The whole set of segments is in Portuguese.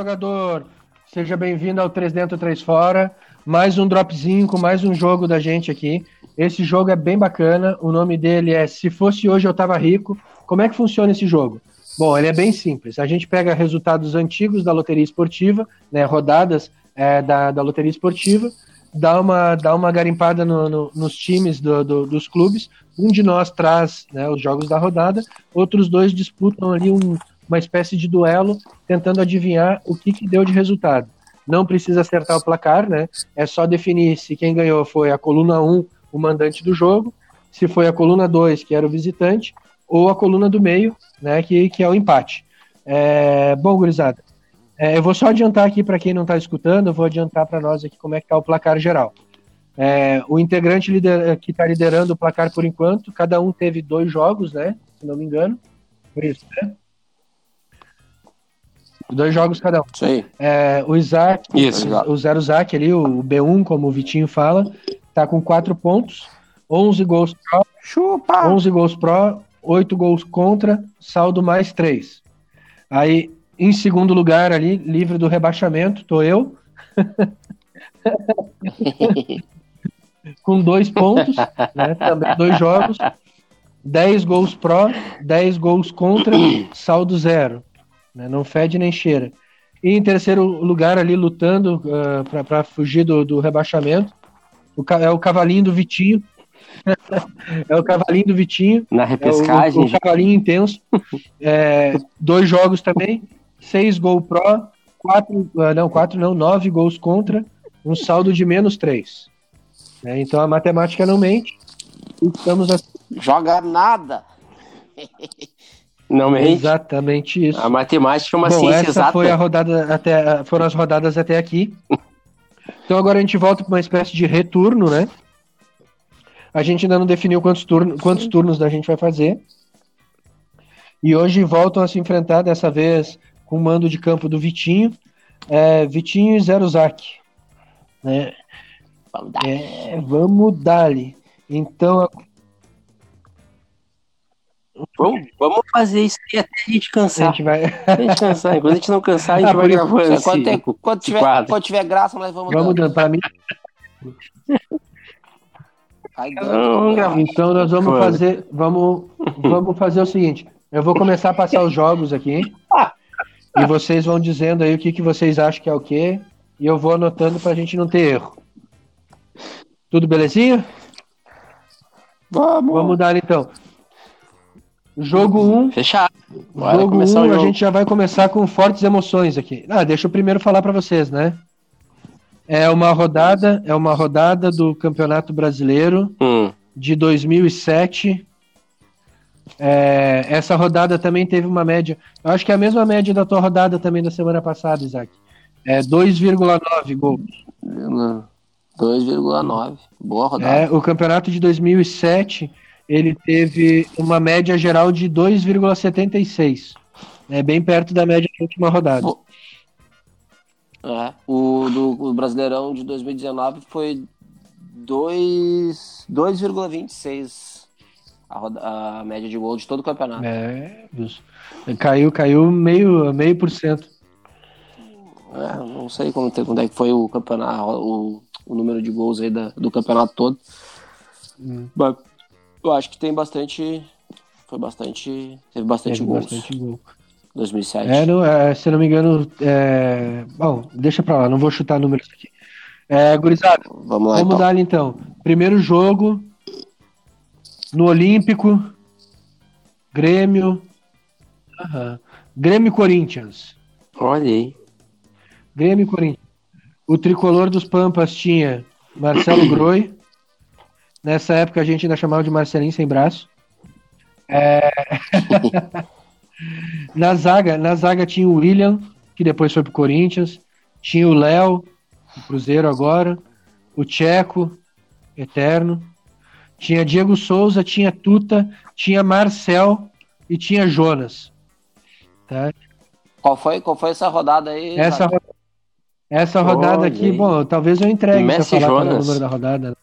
jogador! Seja bem-vindo ao 3 Dentro, 3 Fora. Mais um dropzinho com mais um jogo da gente aqui. Esse jogo é bem bacana. O nome dele é Se Fosse Hoje Eu Tava Rico. Como é que funciona esse jogo? Bom, ele é bem simples. A gente pega resultados antigos da loteria esportiva, né, rodadas é, da, da loteria esportiva, dá uma, dá uma garimpada no, no, nos times do, do, dos clubes. Um de nós traz né, os jogos da rodada, outros dois disputam ali um, uma espécie de duelo, tentando adivinhar o que, que deu de resultado. Não precisa acertar o placar, né? É só definir se quem ganhou foi a coluna 1, o mandante do jogo, se foi a coluna 2, que era o visitante, ou a coluna do meio, né, que, que é o empate. É, bom, gurizada, é, eu vou só adiantar aqui para quem não está escutando, eu vou adiantar para nós aqui como é que está o placar geral. É, o integrante lider, que está liderando o placar por enquanto, cada um teve dois jogos, né? Se não me engano. Por isso, né? Dois jogos cada um. Isso aí. É, o Isaac, Isso, o Zero Zac ali, o B1, como o Vitinho fala, tá com quatro pontos, 11 gols pro, Chupa! 11 gols pro, 8 gols contra, saldo mais 3. Aí, em segundo lugar ali, livre do rebaixamento, tô eu. com dois pontos, né, também dois jogos, 10 gols pró, 10 gols contra, saldo zero. Né, não fede nem cheira. E em terceiro lugar ali, lutando uh, para fugir do, do rebaixamento, o, é o cavalinho do Vitinho. é o cavalinho do Vitinho. Na repescagem. É o, o, cavalinho intenso. É, dois jogos também. Seis gols pró, quatro, uh, não, quatro não, nove gols contra, um saldo de menos três. É, então a matemática não mente. Estamos assim. Joga nada. Não mente. Exatamente isso. A matemática é uma Bom, ciência essa exata. foi a rodada até, foram as rodadas até aqui. Então agora a gente volta para uma espécie de retorno, né? A gente ainda não definiu quantos, turno, quantos turnos da gente vai fazer. E hoje voltam a se enfrentar, dessa vez com o mando de campo do Vitinho. É, Vitinho e Zero Zac. Né? Vamos dar. É, vamos dar-lhe. Então, Vamos, vamos fazer isso aí até a gente a cansar. gente vai. Até a gente cansar. Enquanto a gente não cansar, a gente Ah, vai gravando esse, Quando, tem- quando tiver, quadro. quando tiver graça, nós vamos, Vamos dando. Para mim, Não. Então nós vamos Vamos. fazer, vamos, vamos fazer o seguinte. Eu vou começar a passar os jogos aqui e vocês vão dizendo aí o que, que vocês acham que é o quê e eu vou anotando para a gente não ter erro. Tudo belezinha? Vamos. Vamos dar então. Jogo 1, um, Fechar. Bora jogo começar 1 o um, a jogo. gente já vai começar com fortes emoções aqui. Ah, deixa eu primeiro falar para vocês, né? É uma rodada, é uma rodada do Campeonato Brasileiro Hum. de 2007. É, essa rodada também teve uma média. Eu acho que é a mesma média da tua rodada também da semana passada, Isaac. É 2,9 gols. 2,9. Boa rodada. É, o campeonato de 2007 ele teve uma média geral de 2,76. É bem perto da média da última rodada. É, O do o Brasileirão de 2019 foi 2 2,26 a, roda- a média de gol de todo o campeonato. É, isso. caiu, caiu meio, meio por cento. É, não sei como, quando é que foi o campeonato, o, o número de gols aí da- do campeonato todo. Hum. Mas eu acho que tem bastante. Foi bastante. Teve bastante Teve gols. bastante gol. 2007. É, não, é, se eu não me engano, é... bom, deixa pra lá, não vou chutar números aqui. É, gurizada, Vamos lá, vamos então. dar então. Primeiro jogo no Olímpico, Grêmio, aham. Grêmio Corinthians. Olha aí. Grêmio Corinthians. O tricolor dos Pampas tinha Marcelo Groi. Nessa época a gente ainda chamava de Marcelinho sem braço. É... na zaga, na zaga tinha o William, que depois foi pro Corinthians. Tinha o Léo, do Cruzeiro agora. O Tcheco, eterno. Tinha Diego Souza, tinha Tuta, tinha Marcel e tinha Jonas. Tá? Qual, foi, qual foi essa rodada aí? Essa, essa rodada aqui, bom, talvez eu entregue Messi se eu falar é o Jonas. número da rodada.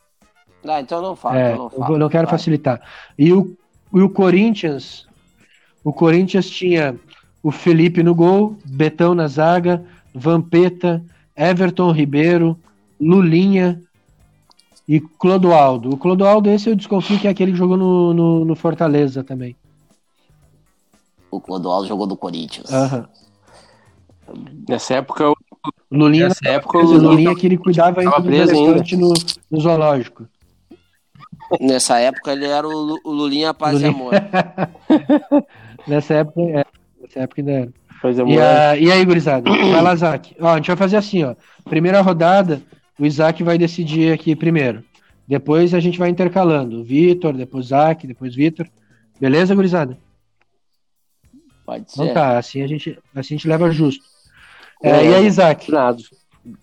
Ah, então não fala. É, não, eu fala. vou- não quero Vai. facilitar. E o, e o Corinthians, o Corinthians tinha o Felipe no gol, Betão na zaga, Vampeta, Everton Ribeiro, Lulinha e Clodoaldo. O Clodoaldo, esse eu desconfio que é aquele que jogou no, no, no Fortaleza também. O Clodoaldo jogou do Corinthians. Aham. Nessa época, Lulinha, nessa época o o Lulinha Lulinha que ele cuidava ainda do elefante no, no zoológico. Nessa época ele era o, o Lulinha Paz e Lulinha. Amor. Nessa época, é, nessa época ainda era. fazia E, a- e aí, gurizada? Vai lá, Isaac. Ó, a gente vai fazer assim, ó. Primeira rodada, o Isaac vai decidir aqui primeiro. Depois a gente vai intercalando. Vitor, depois Isaac, depois Vitor. Beleza, gurizada? Pode Então ser. tá, assim a gente, assim a gente leva justo. É, e aí, Isaac? nada.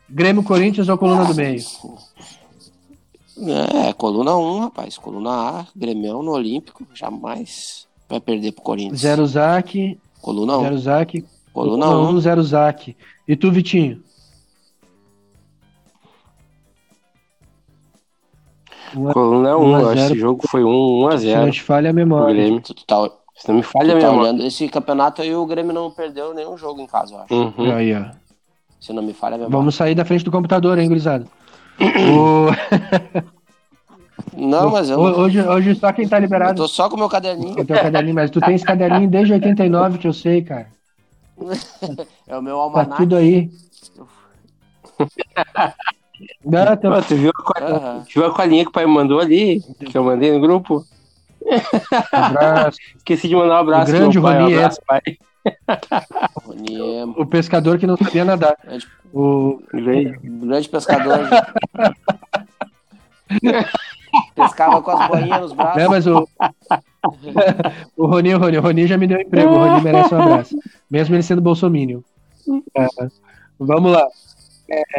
Grêmio Corinthians ou coluna do meio? É, coluna 1, rapaz. Coluna A, Grêmio no Olímpico. Jamais vai perder pro Corinthians. Zero Zac, Coluna 1. zero Zac, Coluna coluna 1. um, zero Zac. E tu, Vitinho? Um Coluna Um a 1, zero. esse jogo foi 1, 1 a se não 0 te falha a memória. Grêmio. Tu, tu tá, Se não me falha a tá memória. olhando esse campeonato aí, o Grêmio não perdeu nenhum jogo em casa, eu acho. Uhum. Aí, ó. Se não me falha a memória. Vamos sair da frente do computador, hein, gurizada? O- Não, mas eu, Ho- Hoje, hoje só quem tá eu liberado tô só com o meu caderninho. é o teu caderninho, mas tu tem esse caderninho desde 89 que eu sei, cara. É o meu Tá almanac. tudo aí. Não, Pô, tu, viu a, tu viu a colinha que o pai me mandou ali? Que eu mandei no grupo? abraço. Esqueci de mandar um abraço. O grande pai. Um abraço, pai. O pescador que não sabia nadar. grande, O, Grande. grande pescador. Pescava com as boinhas nos braços. mas o, o Rony, o Rony, o Rony já me deu emprego. O Rony merece um abraço. Mesmo ele sendo bolsominion. É, vamos lá.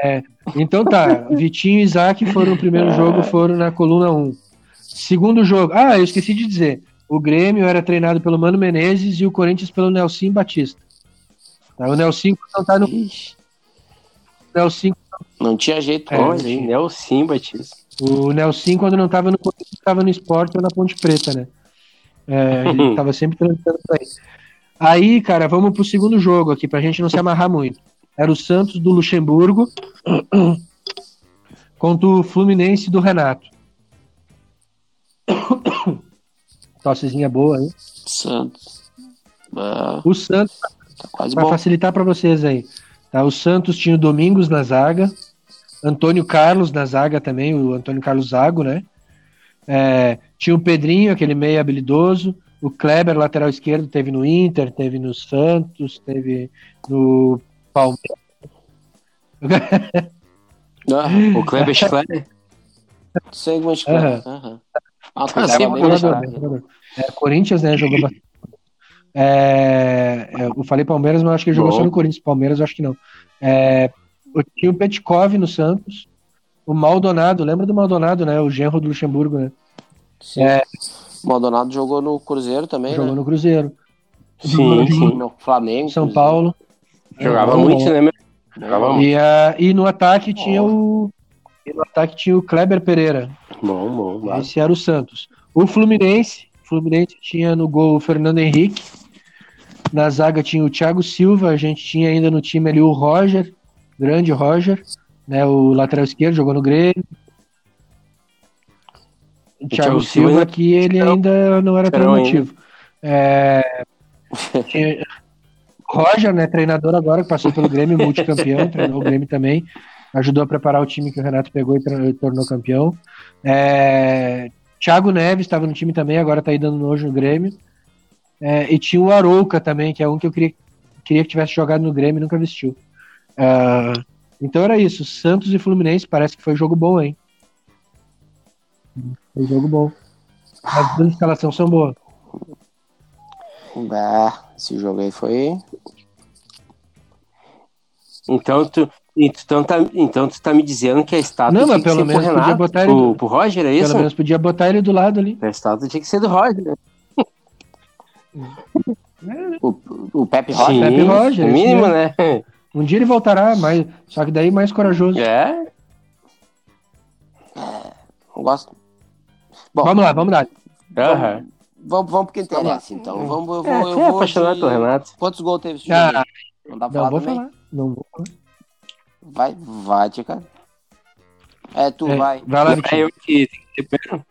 É, então tá, Vitinho e Isaac foram no primeiro jogo, foram na coluna 1. Segundo jogo, ah, eu esqueci de dizer. O Grêmio era treinado pelo Mano Menezes e o Corinthians pelo Nelson Batista. Tá, o Nelson não tá no Ixi, Nelson, não tinha jeito. É, Olha, hein, Nelson Batista. o Nelson quando não tava no Corinthians, tava no esporte ou na Ponte Preta, né? É, ele tava sempre transitando pra aí. Aí, cara, vamos pro segundo jogo aqui, pra gente não se amarrar muito. Era o Santos do Luxemburgo contra o Fluminense do Renato. Tossezinha boa, hein? Santos. Ah, O Santos, tá quase pra bom. facilitar pra vocês aí, tá? O Santos tinha o Domingos na zaga, Antônio Carlos na zaga também, o Antônio Carlos Zago, né? É, tinha o Pedrinho, aquele meio habilidoso, o Kleber, lateral esquerdo, teve no Inter, teve no Santos, teve no Palmeiras. Ah, O Kleber Schleyer. sei como é que Aham. Ah, Ah, mais né? É, Corinthians, né? Jogou bastante. É, é, eu falei Palmeiras, mas acho que ele jogou Bom. só no Corinthians. Palmeiras, eu acho que não. É, eu tinha o Petkov no Santos. O Maldonado, lembra do Maldonado, né? O genro do Luxemburgo, né? Sim. Maldonado jogou no Cruzeiro também, Jogou né? no Cruzeiro. Sim, sim. No Flamengo. São. Paulo. Jogava Bom, muito, né, Jogava bom. muito. E, a- e no ataque tinha o. e no ataque tinha o Kleber Pereira. Bom, bom. bom. Esse era o Santos. O Fluminense. Fluminense tinha no gol o Fernando Henrique. Na zaga tinha o Thiago Silva. A gente tinha ainda no time ali o Roger, grande Roger, né? O lateral esquerdo jogou no Grêmio. O Thiago Thiago Silva Silva que ele ainda não era tão Esperou motivo. É, tinha- Roger, né, treinador agora, que passou pelo Grêmio, multicampeão, treinou o Grêmio também, ajudou a preparar o time que o Renato pegou e tornou campeão. É, Thiago Neves estava no time também, agora tá aí dando nojo no Grêmio. É, e tinha o Arouca também, que é um que eu queria, queria que tivesse jogado no Grêmio e nunca vestiu. Ah, então era isso, Santos e Fluminense, parece que foi jogo bom, hein? Foi jogo bom. As duas escalações são boas. Ah, esse jogo aí foi. Então tu, então, tá, então tu tá me dizendo que a estátua Não, tinha mas que pelo ser menos pro podia Renato, botar ele pro, do- pro Roger, é isso? Pelo menos podia botar ele do lado ali. A estátua tinha que ser do Roger, né? O, o Pepe Rocha. Sim, Pepe Roger, o mínimo, né? Um dia ele voltará, mas, só que daí mais corajoso. É, Não gosto. Bom, Vamos lá, vamos lá. Aham. Vamos, vamos porque interessa, então. Vamos, eu vou, É, eu tu é vou apaixonado de- pelo Renato. Quantos gols teve esse Ah, jogo? Não dá pra Não falar vou também? falar. Não vou falar. Vai, vai, Tica. É, tu É, vai. Vai lá, É eu que tenho que ter pena.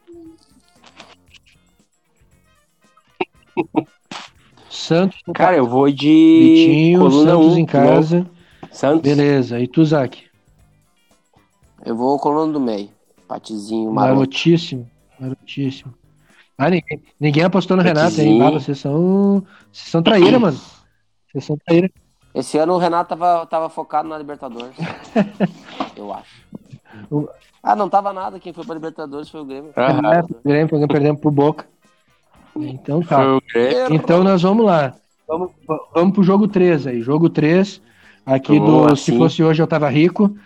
Santos, Cara, eu vou de Vitinho, coluna Santos 1. em casa. Santos. Beleza. E tu, Zac? Eu vou coluna do meio. Patizinho, maroto. Marotíssimo. Marotíssimo. Ah, ninguém, ninguém apostou no Renato, hein? Patezinho. Ah, vocês são. Vocês são traíra, mano. Vocês são traíra. Esse ano o Renato tava, tava focado na Libertadores. eu acho. O- Ah, não tava nada. Quem foi pra Libertadores foi o Grêmio. Aham. É, pro Grêmio, porque perdemos pro Boca. Então tá. O. Então nós vamos lá. Vamos, vamos pro jogo 3 aí. Jogo 3. Aqui do Se assim. Fosse Hoje Eu Tava Rico.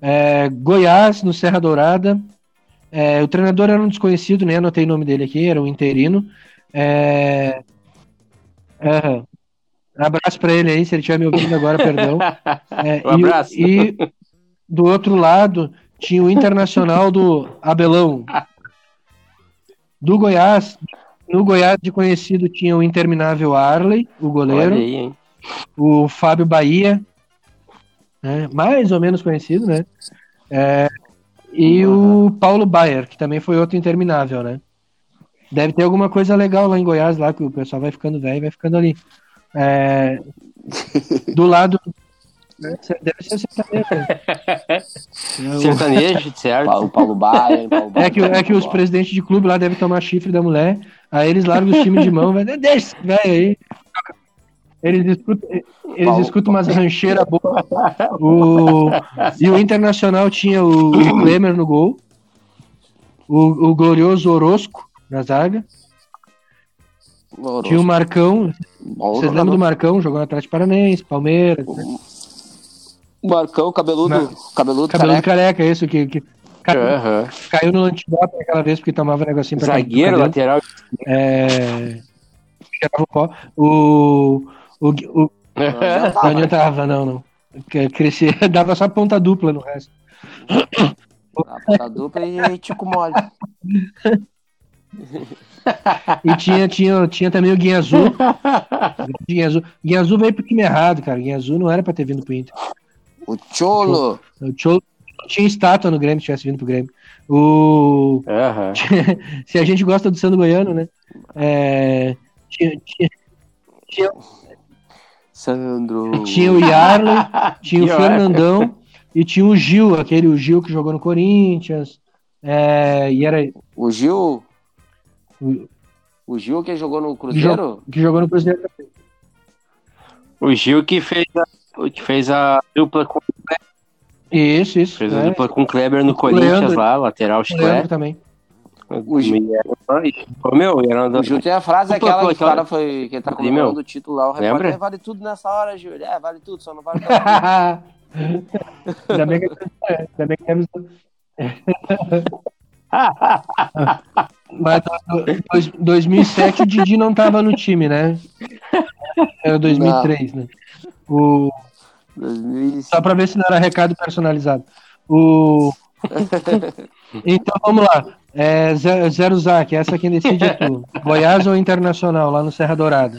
É, Goiás, no Serra Dourada. É, o treinador era um desconhecido, nem anotei o nome dele aqui, era um interino. É, é, abraço pra ele aí, se ele estiver me ouvindo agora, perdão. É, Um e- abraço. E, do outro lado tinha o Internacional do Abelão. Do Goiás, no Goiás de conhecido tinha o interminável Arley, o goleiro, aí, hein? o Fábio Bahia, né, mais ou menos conhecido, né? É, e o Paulo Baier, que também foi outro interminável, né? Deve ter alguma coisa legal lá em Goiás, lá que o pessoal vai ficando velho e vai ficando ali. É, do lado. Deve ser sertanejo. Sertanejo, certo? O Paulo Baia. Paulo É que, é que os presidentes de clube lá devem tomar chifre da mulher, aí eles largam os times de mão, vai, deixa esse velho aí. Eles escutam, eles Paulo- escutam umas rancheiras boas. O, e o Internacional tinha o, o Klemer no gol, o, o glorioso Orosco na zaga, Baia. tinha o Marcão, Bom vocês lembram do Marcão, jogou no Atlético Paranaense, Palmeiras, né? O Marcão, cabeludo. Não. Cabeludo, cabelo de careca. careca, isso, que, que caiu, Aham. caiu no antidote aquela vez porque tomava negocinho pra Zagueiro, lateral. É... o. O, o, Não não adiantava, né? não, não. Crescia, dava só ponta dupla no resto. A ponta dupla e Tico Mole. E tinha, tinha, tinha também o Guinha Azul. Guinha Azul. Guinha Azul veio pro time errado, cara. Guinha Azul não era pra ter vindo pro Inter. O Cholo. O Cholo tinha estátua no Grêmio se tivesse vindo pro Grêmio. O... Aham. Se a gente gosta do Sandro Goiano, né? É... Tinha, tinha, tinha, Sandro. tinha o Yarley, tinha o. Fernandão e tinha o Gil, aquele o Gil que jogou no Corinthians. É, e era O Gil. O- O Gil que jogou no Cruzeiro? que jogou no Cruzeiro. O Gil que fez a, o que fez a dupla com, Isso, isso. fez a é. dupla com o Kleber no O Corinthians Leandro. lá, lateral O chiclete. também. O Gil. Meu, era uma O Gil tem a frase aquela que o cara foi. Que tá comemorando o título lá. O repórter Lembra? "É, vale tudo nessa hora, Gil. É, vale tudo, só não vale tudo. ainda bem que, ainda bem que temos- Mas dois- 2007 o Didi não tava no time, né? Era 2003, né? O, 2005. só pra ver se não era recado personalizado. O, então vamos lá. É, zero, zero Zac, essa quem decide é tu. Goiás ou Internacional, lá no Serra Dourada?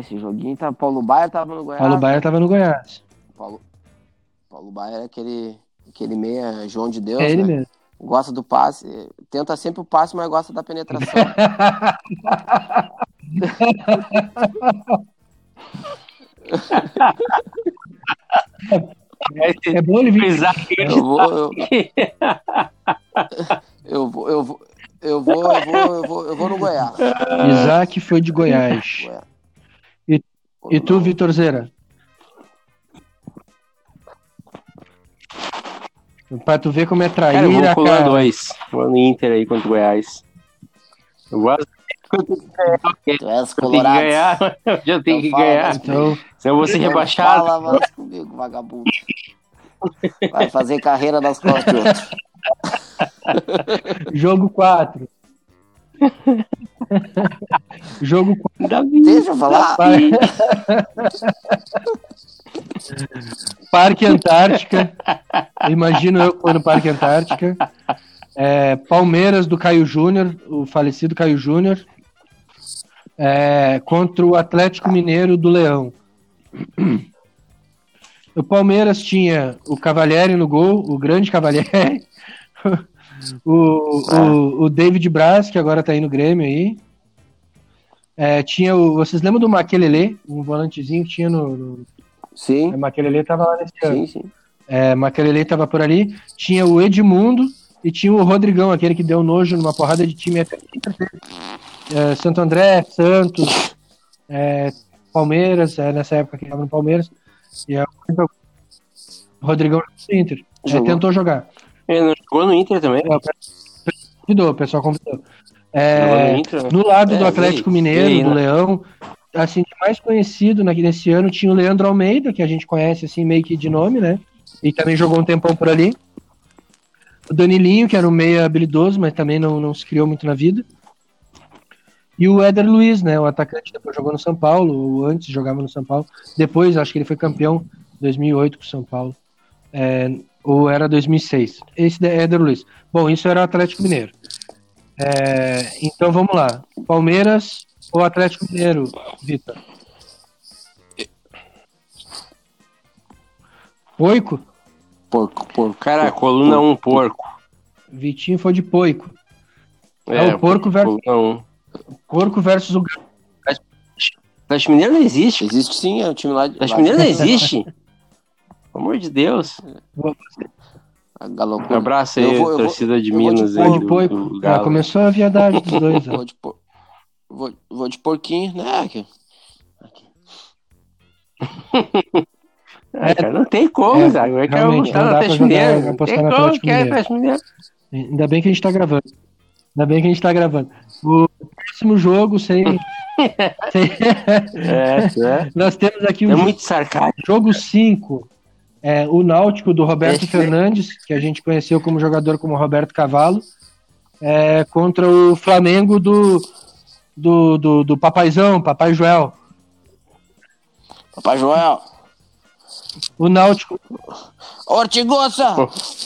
Esse joguinho tá. Paulo Baia tava no Goiás. Paulo Baia tava no Goiás. Paulo, Paulo Baia é aquele, aquele meia João de Deus. É ele né? mesmo. Gosta do passe. Tenta sempre o passe, mas gosta da penetração. É bom ele vir. Eu vou. Eu, eu vou. Eu vou. Eu vou, eu vou, eu vou, eu vou no Goiás. Isaac foi de Goiás. Goiás. E- E tu, Vitor Zera? Pra tu ver como é Cara, eu traíra, vou colar cara. dois. Vou no Inter aí contra o Goiás. Eu gosto Tu és eu tenho que colorado. ganhar. Eu já tenho Então que fala, ganhar. mas- Então, Senão eu vou ser rebaixado. Fala mais comigo, vagabundo. Vai fazer carreira nas costas de outro. jogo 4. jogo 4. Deixa eu falar. Parque Antártica. Imagino eu foi no Parque Antártica. É, Palmeiras do Caio Júnior, o falecido Caio Júnior, é, contra o Atlético Mineiro do Leão. O Palmeiras tinha o Cavalieri no gol, o grande Cavalieri, o, o, o David Braz, que agora tá aí no Grêmio aí. É, tinha o. Vocês lembram do Maquelele, um volantezinho que tinha no. no Sim, o Maquelele tava lá nesse ano. sim, sim. É, Maquelele tava por ali. Tinha o Edmundo e tinha o Rodrigão, aquele que deu nojo numa porrada de time até é, Santo André, Santos, é, Palmeiras, é, nessa época que ele tava no Palmeiras. E é, o Rodrigão do Inter. É, tentou jogar. Ele não jogou no Inter também? É, o pessoal convidou, o pessoal convidou. É, no Inter? né? no lado É, do Atlético e? Mineiro, E do né? Leão, assim, mais conhecido na- nesse ano tinha o Leandro Almeida, que a gente conhece assim meio que de nome, né? E também jogou um tempão por ali. O Danilinho, que era um meia habilidoso, mas também não, não se criou muito na vida. E o Éder Luiz, né? O atacante depois jogou no São Paulo, ou antes jogava no São Paulo. Depois, acho que ele foi campeão em 2008 com o São Paulo. É, ou era 2006. Esse é Éder Luiz. Bom, isso era o Atlético Mineiro. É, então vamos lá. Palmeiras ou Atlético Mineiro, Vitor? Poico? Porco, porco. Cara, a coluna é um porco. Vitinho foi de Poico. É, o porco versus- um. Porco versus o Atlético Mineiro não existe. Existe sim, é o time lá de. Atlético Mineiro não existe. Pelo amor de Deus. Um abraço aí, Eu vou- torcida de vou de Minas Foi aí. de do- Poico. do Ah, Galo. começou a viadagem dos dois. ó. Vou de, por... vou, vou de porquinho, né? Aqui. É, cara, não tem como, É. Como é que eu realmente, apostar pra Atlético? Não tem como que é Mineiro. Atlético Mineiro. Ainda bem que a gente tá gravando. Ainda bem que a gente tá gravando. O próximo jogo, sem. sem- É, é. Nós temos aqui É o muito sarcástico. jogo 5. É, o Náutico do Roberto Esse- Fernandes, que a gente conheceu como jogador como Roberto Cavalo, é, contra o Flamengo do, do, do, do Papaizão, Papai Joel. Papai Joel. O Náutico, Ortigosa!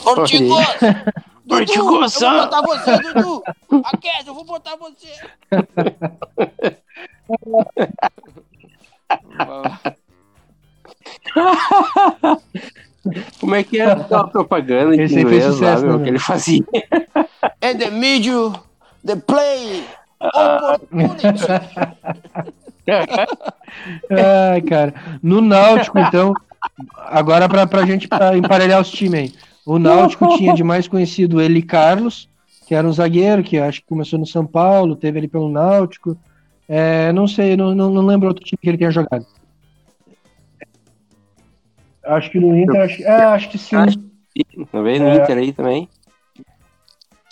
Ortigosa! Dudu, Ortigosa! Eu vou botar você, Dudu! Aquece, eu vou botar você! Como é que é aquela propaganda em inglês lá, sucesso, meu, né, que ele fazia? And the middle, the play, opportunity. Ai, cara. No Náutico, então, agora pra, pra gente pra emparelhar os times aí. O Náutico tinha de mais conhecido ele Carlos, que era um zagueiro, que acho que começou no São Paulo, teve ali pelo Náutico. É, não sei, não, não, não lembro outro time que ele tenha jogado. Acho que no Inter, acho, é, acho que sim. Acho- Talvez no É. Inter aí também.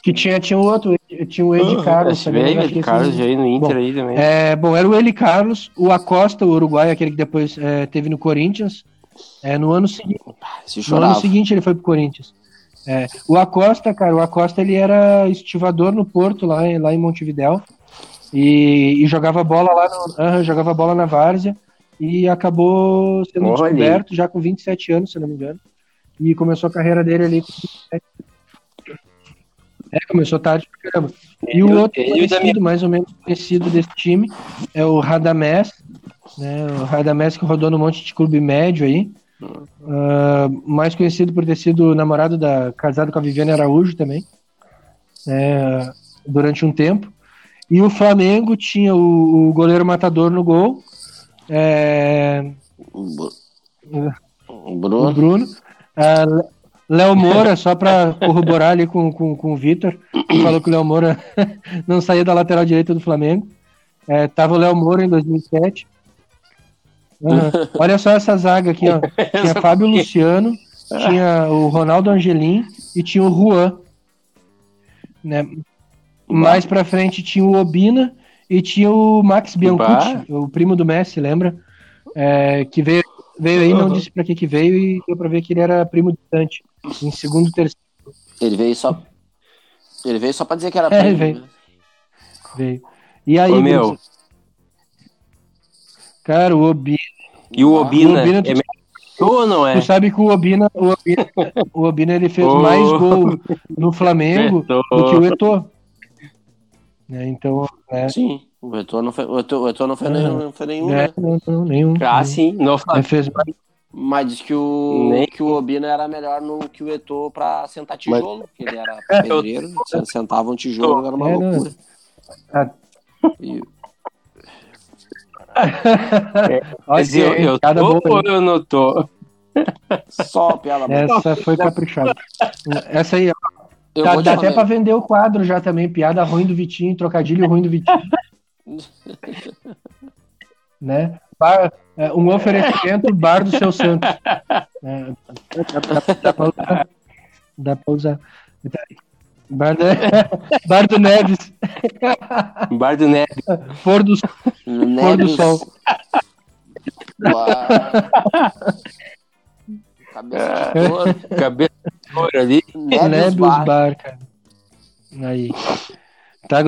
Que tinha, tinha outro, tinha o Ed Carlos Esse também. Ed Carlos já aí no Inter Bom, aí também. É, bom, era o Eli Carlos, o Acosta, o uruguaio, aquele que depois é, teve no Corinthians. É, no ano seguinte. Se No ano seguinte ele foi pro Corinthians. É, o Acosta, cara, o Acosta ele era estivador no Porto, lá, em- lá em Montevidéu. E, e jogava bola lá no, aham, jogava bola na Várzea e acabou sendo Olha descoberto já com 27 anos, se não me engano. E começou a carreira dele ali com 27. É, começou tarde pra caramba. E o outro ele mais ou menos conhecido desse time é o Radamés, né? O Radamés que rodou no monte de clube médio aí. Ah, mais conhecido por ter sido namorado da casado com a Viviane Araújo também é, durante um tempo e o Flamengo tinha o, o goleiro matador no gol é, O Bu- o o Bruno. Bruno Le- Léo Moura só para corroborar ali com, com, com o Vitor que falou que o Léo Moura não saía da lateral direita do Flamengo é, tava o Léo Moura em 2007 Aham. Olha só essa zaga aqui, ó. Tinha Fábio Luciano, tinha o Ronaldo Angelim e tinha o Juan. Né? Mais pra frente tinha o Obina e tinha o Max Biancucci, o primo do Messi, lembra? É, que veio, veio aí, não Uhum. disse pra que que veio e deu pra ver que ele era primo distante. Em segundo, terceiro Ele veio só. Ele veio só pra dizer que era É, primo, veio. né? veio. E aí, Ô, meu, cara, o Obina, e o Obina, o Obina é, ou não é? Tu sabe que o Obina, o Obina, o Obina ele fez Ô. mais gol no Flamengo do que o Eto'o. Né, então, é, Sim, o Eto'o não foi, o Eto'o, o Eto'o não foi Ah. nenhum, não foi nenhum é, né? não, não, nenhum. Ah, sim. No Ele Flamengo. fez mais. Mas diz que o, Nem- que o Obina era melhor no que o Eto'o pra sentar Mas- tijolo, que ele era pedreiro, se sentava um tijolo, era uma É, loucura. Ah. E- Olha Mas eu, eu tô boa, ou eu não tô? só piada boa. Essa foi caprichada. Essa aí, ó. Eu Dá, vou te dá até pra vender o quadro já também. Piada ruim do Vitinho, trocadilho ruim do Vitinho. né? Bar- é, um oferecimento bar do seu Santos. É, dá, dá- dá pra usar. Dá pra usar. Bar, do- bar do Neves. Bar do Neto. Pôr do Pôr do Neves. sol. Uau. Cabeça de touro. Cabeça de ouro ali. Neves Nebius Bar. Bar, cara. Aí. Tá,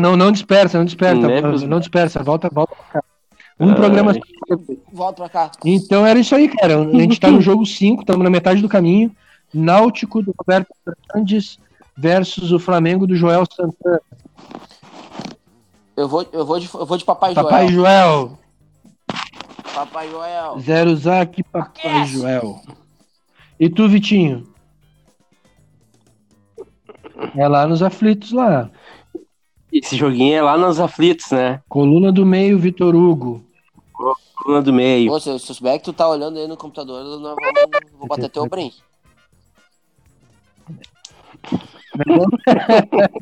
não, não dispersa, não dispersa. Nebius Não dispersa, volta, volta pra cá. Um programa. Volta pra cá. Então era isso aí, cara. A gente tá no jogo 5, estamos na metade do caminho. Náutico do Roberto Fernandes versus o Flamengo do Joel Santana. Eu vou, eu vou, de, eu vou de Papai, Papai Joel. Joel. Papai Joel. Zero Zac, Papai Yes. Joel. E tu, Vitinho? É lá nos aflitos lá. Esse joguinho é lá nos aflitos, né? Coluna do meio, Vitor Hugo. Coluna do meio. Pô, se eu souber que tu tá olhando aí no computador, eu não vou, vou bater teu brim.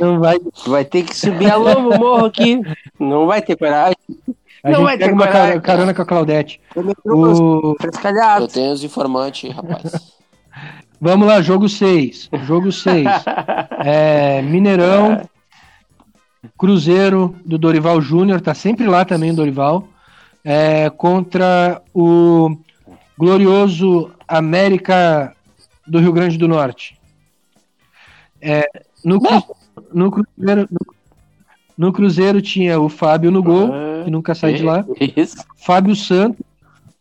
Não vai. Vai ter que subir a lomba o morro aqui. Não vai ter coragem. A Não vai ter pega uma coragem. carona com a Claudete. O... frescalhado. Eu tenho os informantes, rapaz. Vamos lá, jogo 6. Jogo 6. É, Mineirão, Cruzeiro do Dorival Júnior, tá sempre lá também o Dorival, é, contra o glorioso América do Rio Grande do Norte. É, no, no Cruzeiro, no, no Cruzeiro tinha o Fábio no gol, que nunca sai de lá. Isso. Fábio Santos,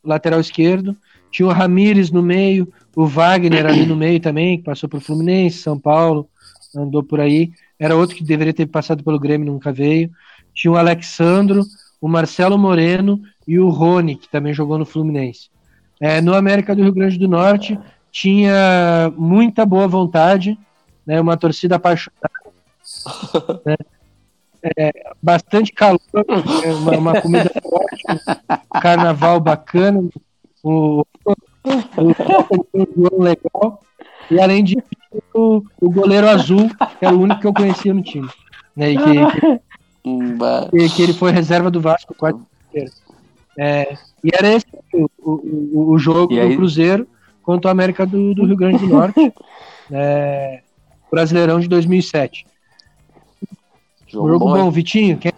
lateral esquerdo. Tinha o Ramires no meio, o Wagner ali no meio também, que passou pro Fluminense, São Paulo, andou por aí. Era outro que deveria ter passado pelo Grêmio, nunca veio. Tinha o Alexandro, o Marcelo Moreno e o Rony, que também jogou no Fluminense. É, no América do Rio Grande do Norte, tinha muita boa vontade, né, uma torcida apaixonada, né, é, bastante calor, é, uma, uma comida forte, um carnaval bacana, o, o, o João legal, e além disso, o, o goleiro azul, que era o único que eu conhecia no time. Né, e que, que, que ele foi reserva do Vasco quase inteiro. É, e era esse o, o, o- jogo E aí- do Cruzeiro contra o América do, do Rio Grande do Norte, é, Brasileirão de 2007. Jogo, Jogo, bom, bom? Vitinho. Quem...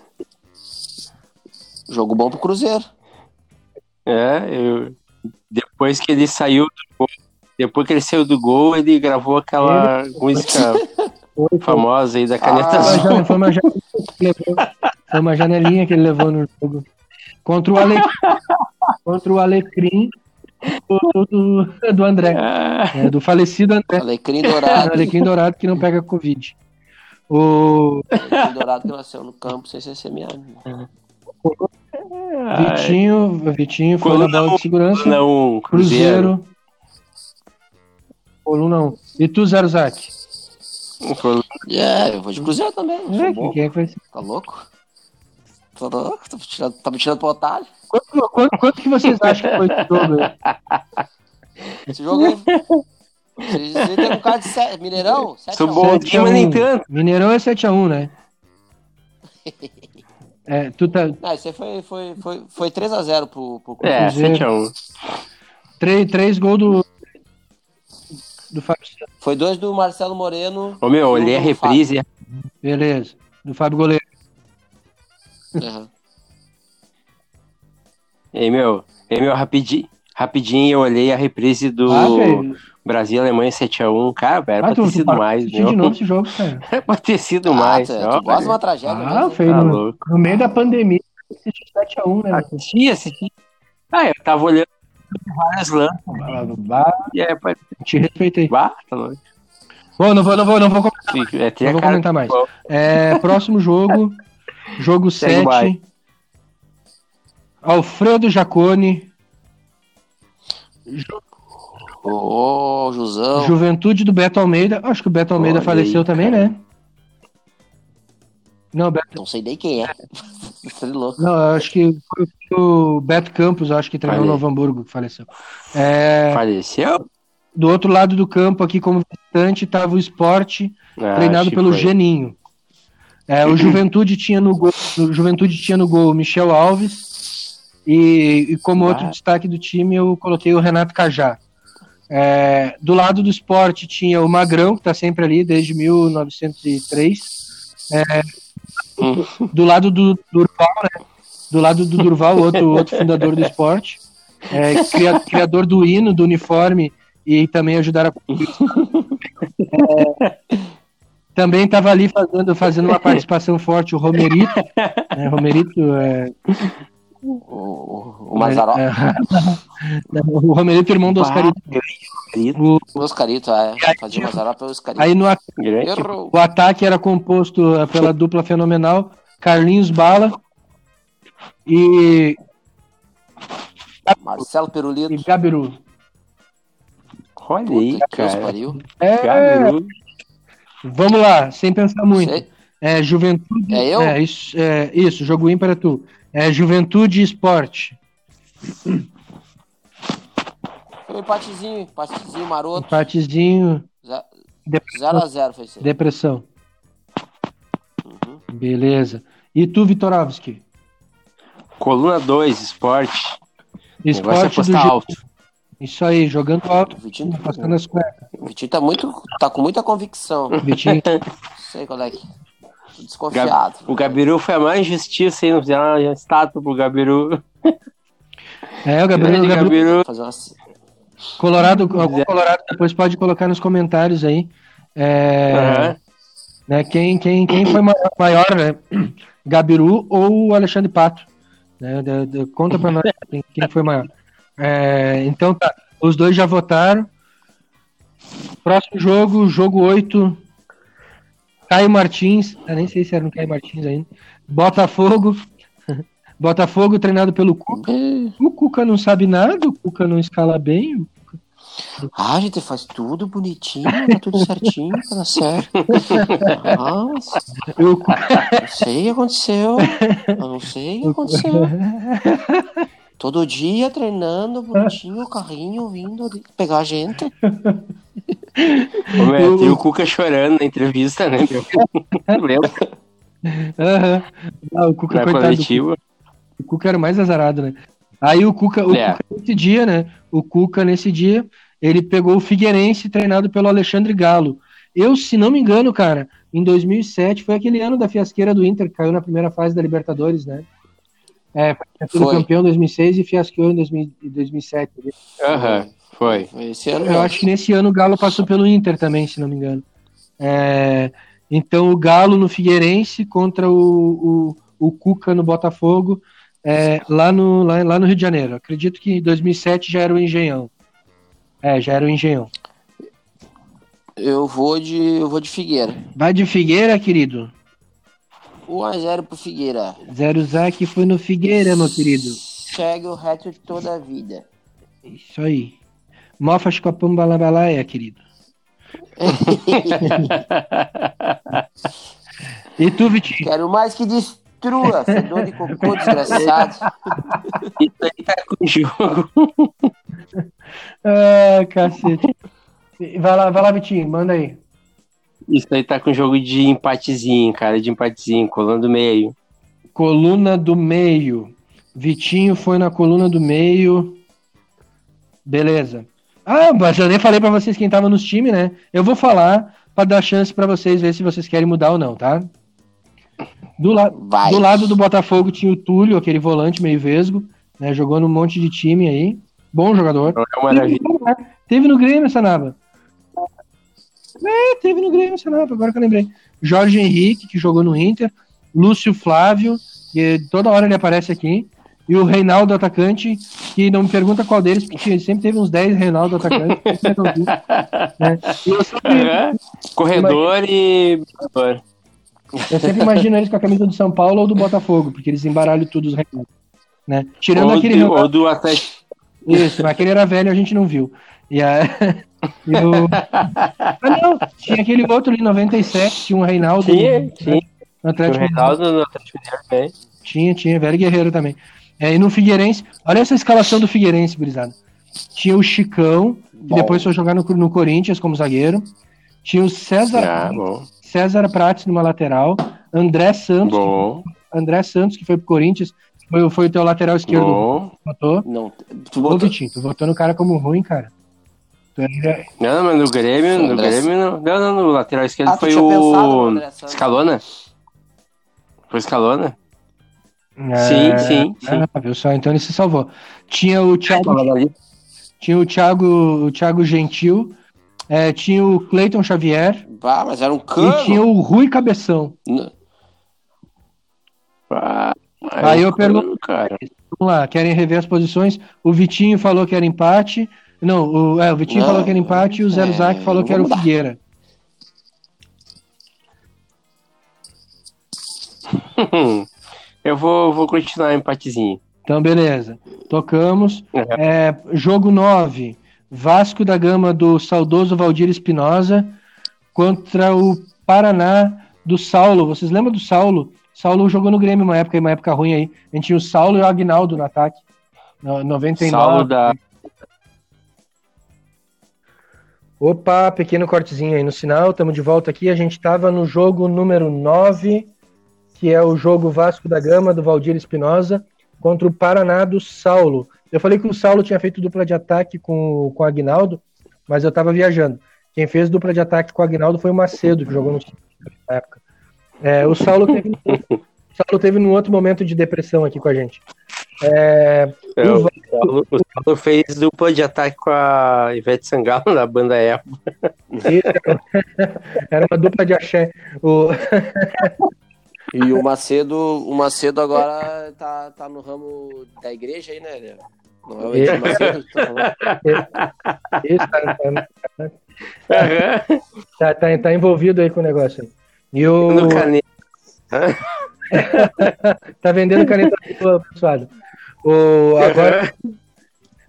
Jogo bom pro Cruzeiro. É, eu... depois que ele saiu do depois que ele saiu do gol, ele gravou aquela música Foi, famosa aí da caneta Ah, Foi azul. foi uma janelinha que ele levou, foi uma janelinha que ele levou no jogo. Contra o Alecrim, contra o Alecrim do, do, do André, Ah, é, do falecido André. Alecrim Dourado. Alecrim Dourado que não pega Covid. O Alecrim Dourado que nasceu no campo sem ser semeado. Vitinho, Vitinho foi na bola de segurança. Não, Cruzeiro. Cruzeiro. Coluna 1. E tu, Zarzak? Coluna- Yeah, eu vou de Cruzeiro também. É, bom. quem é que vai ser? Tá louco? Tá louco? Tá me tirando, tá me tirando pro otário? Quanto, quanto, quanto que vocês acham que foi esse jogo? aí? Esse jogo aí. Vocês vocês tem um cara de sete, Mineirão? 7 Sou a 1. bom. 7 a mas nem 1. tanto. Mineirão é 7x1, né? É, tu tá. Não, esse aí foi, foi, foi, foi 3x0 pro, pro É, Cruzeiro. 7x1. Três, três gols do. Do Fábio Santos. Foi dois do Marcelo Moreno. Ô meu, olhei a reprise. Beleza. Do Fábio Goleiro. Fábio. Aham. Ei, meu, ei, meu, rapidinho, rapidinho eu olhei a reprise do Ah. Brasil e Alemanha 7x1. Cara, era Ah, pra ter sido mais, meu. de novo esse jogo, cara. Era pra ter sido Ah, mais. tu, ó, de uma tragédia. Ah, mesmo. feio. Tá no, louco. no meio da pandemia, assistiu 7x1, né? Assisti, assisti. Ah, eu tava olhando, vários lãs. Bah, E é, pode... te respeitei. Bah, tá louco. Bom, não vou, não vou, não vou comentar. É, tem Não a vou comentar mais. É, próximo jogo. Jogo Segue o 7. baile. Alfredo Jacone. Ô, Jusão. Juventude do Beto Almeida. Acho que o Beto Almeida Olha faleceu aí, também, cara. né? Não, Beto, Não sei nem quem é. Estrelou. não, eu acho que foi o Beto Campos, acho que treinou o Falei. Novo Hamburgo, que faleceu. É, Faleceu? do outro lado do campo, aqui como visitante, estava o Esporte, Ah, treinado pelo foi. Geninho. É, o Juventude tinha no gol, o Juventude tinha no gol Michel Alves e, e como Ah. outro destaque do time eu coloquei o Renato Cajá. É, do lado do esporte tinha o Magrão, que está sempre ali desde 1903. É, do lado do Durval, né? Do lado do Durval, outro, outro fundador do esporte. É, cria- criador do hino, do uniforme e também ajudaram a também estava ali fazendo, fazendo uma participação forte o Romerito. né, Romerito é, O, o, o Mazaró. é, o Romerito, irmão do Bah, Oscarito. O- Oscarito, é. Fazia Mazaró pelo Oscarito. aí no, a- o ataque era composto eh, pela dupla fenomenal Carlinhos Bala e, Marcelo e Perulito. Gabiru. Olha Puta aí, cara. pariu. É, Gabiru. vamos lá, sem pensar muito. Sei. É, Juventude. É eu? É, isso, é, isso, jogo ímpar é tu. É Juventude e Esporte. Foi um empatezinho, empatezinho maroto. Empatezinho, 0x0 foi isso aí. depressão. Uhum. Beleza. E tu, Vitorovski? Coluna 2, esporte. É Esporte do alto. Isso aí, jogando alto, O Vitinho, passando as cuecas. o Vitinho tá, muito, tá com muita convicção. Vitinho. Não sei qual é que. Tô desconfiado. O Gabiru foi a mais injustiça aí, não fizeram uma estátua pro Gabiru. É, o Gabriel, Grande o Gabriel Gabiru. Fazer uma... Colorado, algum Colorado depois pode colocar nos comentários aí. É, Aham. né, quem, quem, quem foi maior, maior, né? Gabiru ou Alexandre Pato? Né, de- de- conta pra nós quem, quem foi maior. É, então tá, os dois já votaram. Próximo jogo, jogo 8. Caio Martins, eu nem sei se era no Caio Martins ainda. Botafogo. Botafogo treinado pelo Cuca. O Cuca não sabe nada, o Cuca não escala bem. Ah, a gente faz tudo bonitinho, tá tudo certinho, tá certo. Nossa, Cuca não sei o que aconteceu. Eu não sei o que aconteceu. Todo dia treinando bonitinho, o carrinho vindo ali pegar a gente. Ô, tem o Cuca chorando na entrevista, né? meu? Lembra? Aham. Ah, o Cuca, Na coitado. do coletiva. O Cuca era o mais azarado, né? Aí o Cuca, o É. Cuca nesse dia, né? O Cuca nesse dia, ele pegou o Figueirense treinado pelo Alexandre Galo. Eu, se não me engano, cara, em 2007 foi aquele ano da fiasqueira do Inter, que caiu na primeira fase da Libertadores, né? É, foi Foi. campeão em 2006 e fiasqueou em 2000 em 2007. Aham, foi. Foi esse ano Eu mesmo. acho que nesse ano o Galo passou pelo Inter também, se não me engano. É, então o Galo no Figueirense contra o, o, o Cuca no Botafogo, é, lá, no, lá, lá no Rio de Janeiro. Acredito que em 2007 já era o Engenhão. É, já era o Engenhão. Eu vou de. Eu vou de Figueira. Vai de Figueira, querido. 1x0 pro Figueira. Zero Zac foi no Figueira, meu querido. Segue o resto de toda a vida. Isso aí. Mofas com a Pambalabalaia, querido. E tu, Vitinho? Quero mais que destrua, fedor de cocô desgraçado. Isso aí tá com jogo. Ah, cacete. Vai lá, vai lá, Vitinho, manda aí. Isso aí tá com jogo de empatezinho, cara, de empatezinho, colando do meio. Coluna do meio. Vitinho foi na coluna do meio. Beleza. Ah, mas eu nem falei pra vocês quem tava nos times, né? Eu vou falar pra dar chance pra vocês ver se vocês querem mudar ou não, tá? Do, la Vai. do lado do Botafogo tinha o Túlio, aquele volante meio vesgo, né? Jogou num monte de time aí. Bom jogador. É uma maravilha. Teve no Grêmio, Sanaba. É, teve no Grêmio, Sanaba, agora que eu lembrei. Jorge Henrique, que jogou no Inter. Lúcio Flávio, que toda hora ele aparece aqui. e o Reinaldo atacante, que não me pergunta qual deles, porque sempre teve uns 10 Reinaldo atacantes. né? e eu sempre, Uhum. Corredor e. eu sempre imagino eles com a camisa do São Paulo ou do Botafogo, porque eles embaralham tudo os Reinaldo. Né? Tirando Ou aquele do, ou do Atlético. Isso, mas aquele era velho, a gente não viu. E, a... e o... Ah, não, tinha aquele outro ali, 97, tinha um Reinaldo. Tinha, no- tinha. No Atlético Reinaldo no Atlético Mineiro também. Tinha, tinha, velho guerreiro também. É, e no Figueirense, olha essa escalação do Figueirense, gurizada. Tinha o Chicão, que Bom. depois foi jogar no, no Corinthians como zagueiro. Tinha o César, Ah, bom. César Prates numa lateral. André Santos, Bom, André Santos, que foi pro Corinthians, foi, foi o teu lateral esquerdo. bom. Votou. Não, tu Ô, botou, Vitinho, tu votou no cara como ruim, cara. Tu é- Não, mas no Grêmio, no Grêmio não. Não, não, no lateral esquerdo Ah, foi pensado o. Escalona? Foi Escalona? é, Sim, sim, sim. Ah, viu só? Então ele se salvou. Tinha o Thiago. Tinha o Thiago, o Thiago Gentil, é, tinha o Cleiton Xavier Ah, mas era um e tinha cano. o Rui Cabeção. Ah, Aí eu cano, pergunto- Cara. Vamos lá, querem rever as posições. O Vitinho falou que era empate. Não, o, é, o Vitinho Não, falou que era empate e o Zero é, Zac falou que era o. Figueira. Eu vou, vou continuar empatezinho. Então, beleza. Tocamos. Uhum. É, jogo 9. Vasco da Gama do saudoso Valdir Espinosa contra o Paraná do Saulo. Vocês lembram do Saulo? Saulo jogou no Grêmio uma época, uma época ruim aí. A gente tinha o Saulo e o Agnaldo no ataque. No- 99. Saulo da. Opa, pequeno cortezinho aí no sinal. Estamos de volta aqui. A gente estava no jogo número 9, que é o jogo Vasco da Gama do Valdir Espinosa contra o Paraná do Saulo. Eu falei que o Saulo tinha feito dupla de ataque com, com o Agnaldo, mas eu estava viajando. Quem fez dupla de ataque com o Agnaldo foi o Macedo, que jogou no time na época. É, o Saulo teve, o Saulo teve num outro momento de depressão aqui com a gente. É, É, o o, Saulo, o Saulo fez dupla de ataque com a Ivete Sangalo da banda era, era uma dupla de axé. O, E o Macedo, o Macedo agora tá, tá no ramo da igreja aí, né? Não é o Edir Macedo? que tá falando? tá, tá- tá, tá, tá envolvido aí com o negócio aí. E o. No caneta. Tá vendendo caneta pessoal. O, agora,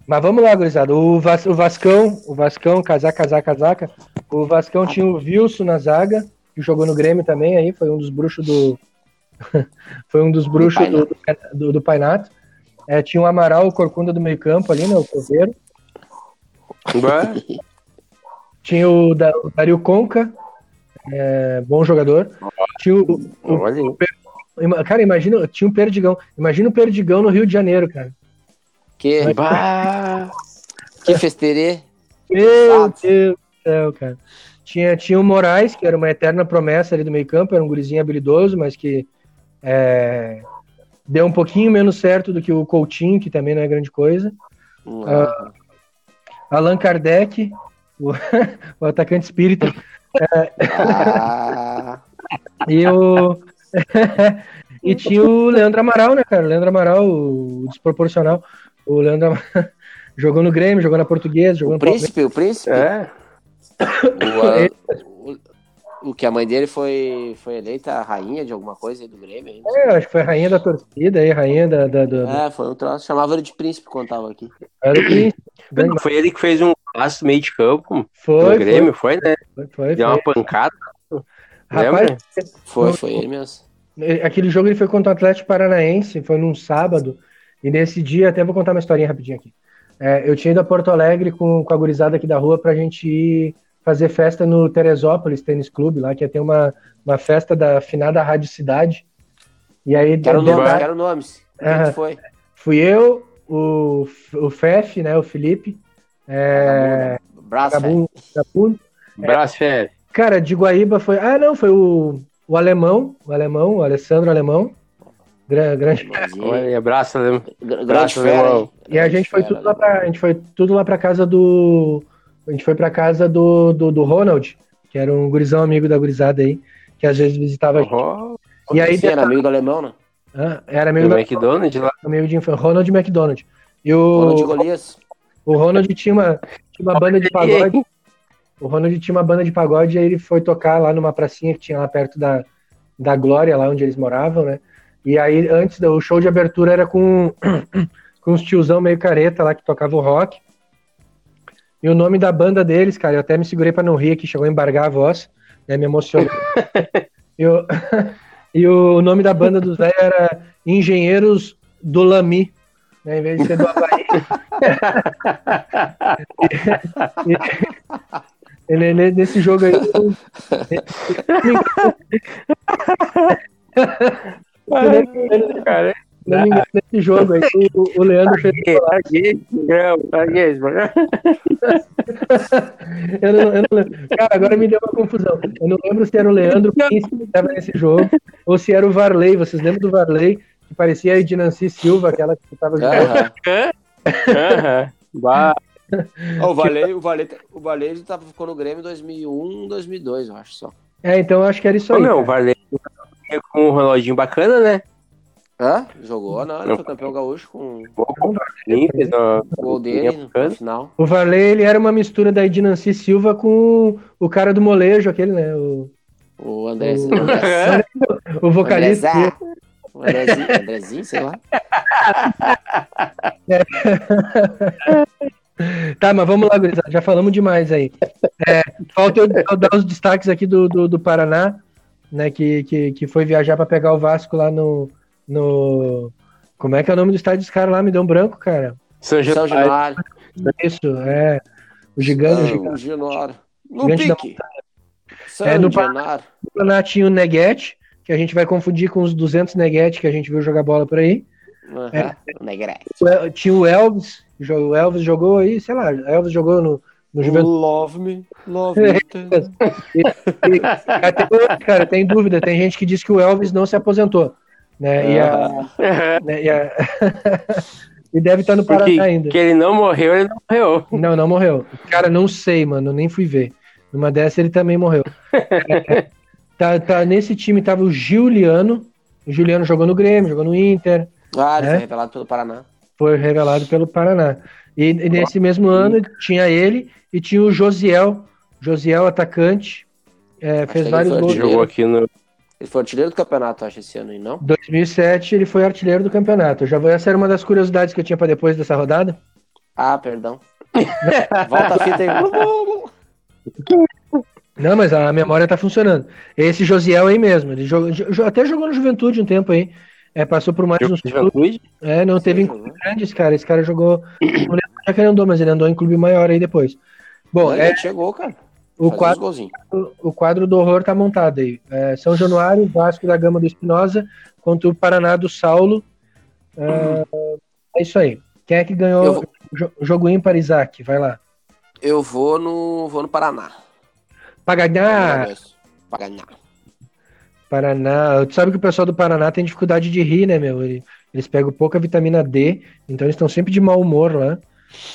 mas vamos lá, gurizada. O, Vas, o Vascão, o Vascão, casaca, casaca, casaca. O Vascão tinha o Wilson na zaga, que jogou no Grêmio também aí, foi um dos bruxos do. foi um dos bruxos do, do, do, do Painato. É, tinha o Amaral, o Corcunda do meio-campo ali, né? O. Bah, Tinha o, da, o Dario Conca, é, bom jogador. Tinha o, o- aí. ima- cara, imagina, tinha um Perdigão. Imagina o Perdigão no Rio de Janeiro, cara. Que, Bah, que festerê. Meu. Deus do céu, cara. Tinha, tinha o Moraes, que era uma eterna promessa ali do meio campo, era um gurizinho habilidoso, mas que é, deu um pouquinho menos certo do que o Coutinho, que também não é grande coisa. Ah, Allan Kardec, o, o atacante espírita, ah, e o. e tinha o Leandro Amaral, né, cara? O Leandro Amaral, o desproporcional. O Leandro Amaral jogou no Grêmio, jogou na Portuguesa, jogou o no Palmeiras. príncipe, o príncipe. é. O, o, que a mãe dele foi, foi eleita rainha de alguma coisa aí do Grêmio. hein? É, acho que foi rainha da torcida aí, rainha da. da, É, foi um troço. Chamava ele de príncipe quando tava aqui. Era o príncipe. Grande- Foi ele que fez um passo meio de campo Foi, no Grêmio, foi, né? foi, foi, Deu foi. uma pancada. Rapaz, Lembra? Foi, Não, foi ele mesmo. ele- aquele jogo ele foi contra o Atlético Paranaense, foi num sábado, e nesse dia, até vou contar uma historinha rapidinho aqui. É, eu tinha ido a Porto Alegre com, com a gurizada aqui da rua pra gente ir fazer festa no Teresópolis Tênis Clube, lá que ia ter uma, uma festa da finada Rádio Cidade. E aí, Quero de- quero nomes. Quem que foi? fui eu, o, o Fef, né, o Felipe, é, Braço. Gabu, Gabu, Braço, Fé. Cara, de Guaíba foi. Ah, não, foi o, o alemão, o alemão, o Alessandro Alemão. Gra- Grande. Olha, abraço, Alemão. Gr- Grande fera, alemão. hein? E a Grande gente foi tudo lá a gente foi tudo lá pra casa do. A gente foi pra casa do, do, do Ronald, que era um gurizão amigo da gurizada aí, que às vezes visitava a gente. Oh, E aí, Sim, era amigo do alemão, né? Hã? Era amigo Do da McDonald's lá. amigo de infância, Ronald McDonald. E o Ronald Golias. O Ronald tinha uma, tinha uma banda de pagode. O Ronald tinha uma banda de pagode e aí ele foi tocar lá numa pracinha que tinha lá perto da, da Glória, lá onde eles moravam, né? E aí, antes do o show de abertura era com, com uns tiozão meio careta lá que tocava o rock. E o nome da banda deles, cara, eu até me segurei pra não rir aqui, chegou a embargar a voz, né? Me emocionou. e, o, e o nome da banda dos velhos era Engenheiros do Lami, né? Em vez de ser do Havaí. Ele, ele- nesse jogo aí. Cara, Se não me engano, nesse jogo aí, o, o Leandro fez. esse programa. Eu não, eu não lembro. Cara, agora me deu uma confusão. Eu não lembro se era o Leandro Prince que estava nesse jogo ou se era o Varley. Vocês lembram do Varley? Que parecia a Ednancy Silva, aquela que estava jogando. Aham. O Valer, o Valer, o Valer ele tava, ficou no Grêmio em 2001, 2002, eu acho só. É, então eu acho que era isso Ô, aí. meu, o. Varley com um Ronaldinho bacana, né? Hã? Jogou, não, ele foi campeão gaúcho com o gol dele no final. O Varley ele era uma mistura da Ednancy Silva com o cara do molejo, aquele, né? O, O André, O- André, o vocalista. Andrezá. O Andrezinho, Andrezinho, sei lá. Tá, mas vamos lá, gurizada. Já falamos demais aí. É, falta eu, eu dar os destaques aqui do, do, do Paraná, né? Que, que, que foi viajar para pegar o Vasco lá no, no. Como é que é o nome do estádio dos caras lá? Me deu um branco, cara. São Januário. Isso, é. O gigante, o gigante. São Januário. No Gigante da pique. São É, no Januário. O Paraná tinha o Neguete, que a gente vai confundir com os 200 Neguete que a gente viu jogar bola por aí. Negrete. O El- Tinha o Elvis, o Elvis jogou aí, sei lá, Elvis jogou no, no Juventude. Love me, love me. E até hoje, cara, tem dúvida. Tem gente que diz que o Elvis não se aposentou. Né? E, a- né, e a- e deve estar no Porque Paraná ainda. que ele não morreu, ele não morreu. Não, não morreu. Cara, não sei, mano. Nem fui ver. Numa dessa ele também morreu. É, tá, tá, nesse time tava o Giuliano. O Juliano jogou no Grêmio, jogou no Inter. Ah, ele É? foi revelado pelo Paraná. Foi revelado pelo Paraná. E, e nesse mesmo ano tinha ele e tinha o Josiel. Josiel, atacante. é, fez vários gols. Jogou aqui no. Ele foi artilheiro do campeonato, acho, esse ano aí, não? 2007 ele foi artilheiro do campeonato. Já vou, essa era uma das curiosidades que eu tinha para depois dessa rodada. Ah, perdão. Volta a fita aí. Não, mas a memória tá funcionando. Esse Josiel aí mesmo, ele jogou, jo- até jogou no Juventude um tempo aí. É, passou por mais Jogou uns clubes. Juventude? É, não teve em Sim, clube grande esse cara. Esse cara jogou. Não lembro onde é que ele andou, mas ele andou em clube maior aí depois. Bom, Não, é, ele chegou, cara. O, quadro, o quadro do horror tá montado aí. É, São Januário, Vasco da Gama do Espinosa contra o Paraná do Saulo. É, é isso aí. Quem é que ganhou vou- o jo- jogo ímpar, Isaac? Vai lá. Eu vou no, vou no Paraná. Pra ganhar. Paraná. Paraná. Tu sabe que o pessoal do Paraná tem dificuldade de rir, né, meu? Ele- Eles pegam pouca vitamina D, então eles estão sempre de mau humor lá.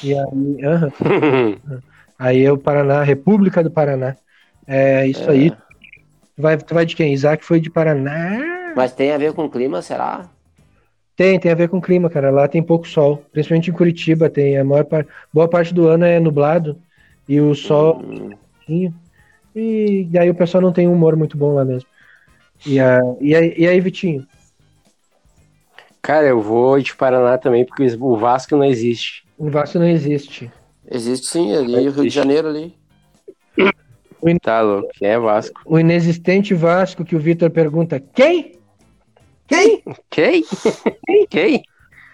E aí, aham. aí é o Paraná, República do Paraná. É isso aí. Tu vai, tu vai de quem? Isaac foi de Paraná. Mas tem a ver com o clima, será? Tem, tem a ver com o clima, cara. Lá tem pouco sol. Principalmente em Curitiba tem. A maior parte, boa parte do ano é nublado. E o sol. Hum, E, e aí o pessoal não tem um humor muito bom lá mesmo. E, a, e, aí, e aí, Vitinho? Cara, eu vou de Paraná também, porque o Vasco não existe. O Vasco não existe. Existe sim, ali, Rio de Janeiro ali. Tá louco, é Vasco. O inexistente Vasco que o Vitor pergunta: quem? Quem? Quem? Quem?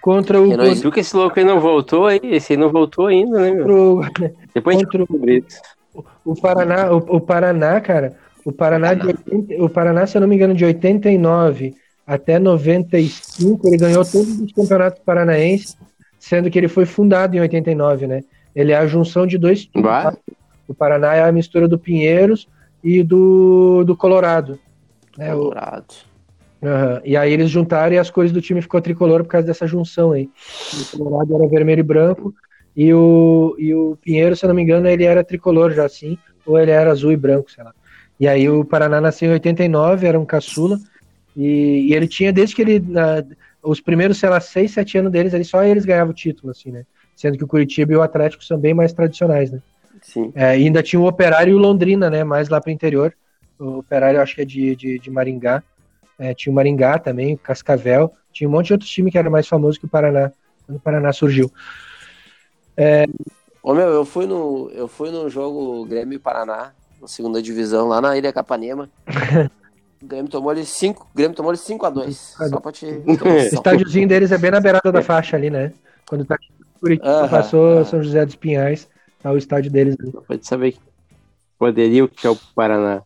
Contra o. Que não. Viu que esse louco aí não voltou aí? Esse aí não voltou ainda, né, meu? Contra o, Depois a gente contra o- o Paraná, o, o Paraná, cara. O Paraná, de 80 o Paraná, se eu não me engano, de 89 até 95, ele ganhou todos os campeonatos paranaenses, sendo que ele foi fundado em 89, né? Ele é a junção de dois times. Tá? O Paraná é a mistura do Pinheiros e do, do Colorado. né? O- Colorado. E aí eles juntaram e as cores do time ficou tricolor por causa dessa junção aí. O Colorado era vermelho e branco e o, e o Pinheiro, se eu não me engano, ele era tricolor já assim, ou ele era azul e branco, sei lá. E aí o Paraná nasceu em 89, era um caçula, E, e ele tinha, desde que ele. na- os primeiros, sei lá, seis, sete anos deles, ali, só eles ganhavam o título, assim, né? Sendo que o Curitiba e o Atlético são bem mais tradicionais, né? Sim. É, ainda tinha o Operário e o Londrina, né? Mais lá para o interior. O Operário, eu acho que é de, de, de Maringá. É, tinha o Maringá também, o Cascavel. Tinha um monte de outros times que era mais famoso que o Paraná, quando o Paraná surgiu. Ô meu, eu fui no, eu fui no jogo Grêmio Paraná, na segunda divisão, lá na Ilha Capanema. O Grêmio tomou ele 5, Grêmio tomou ele 5 a 2 Só pra te. O estádiozinho deles é bem na beirada da faixa ali, né? Quando tá Curitiba, passou. São José dos Pinhais, tá o estádio deles ali. Pode saber que poderia o que é o Paraná.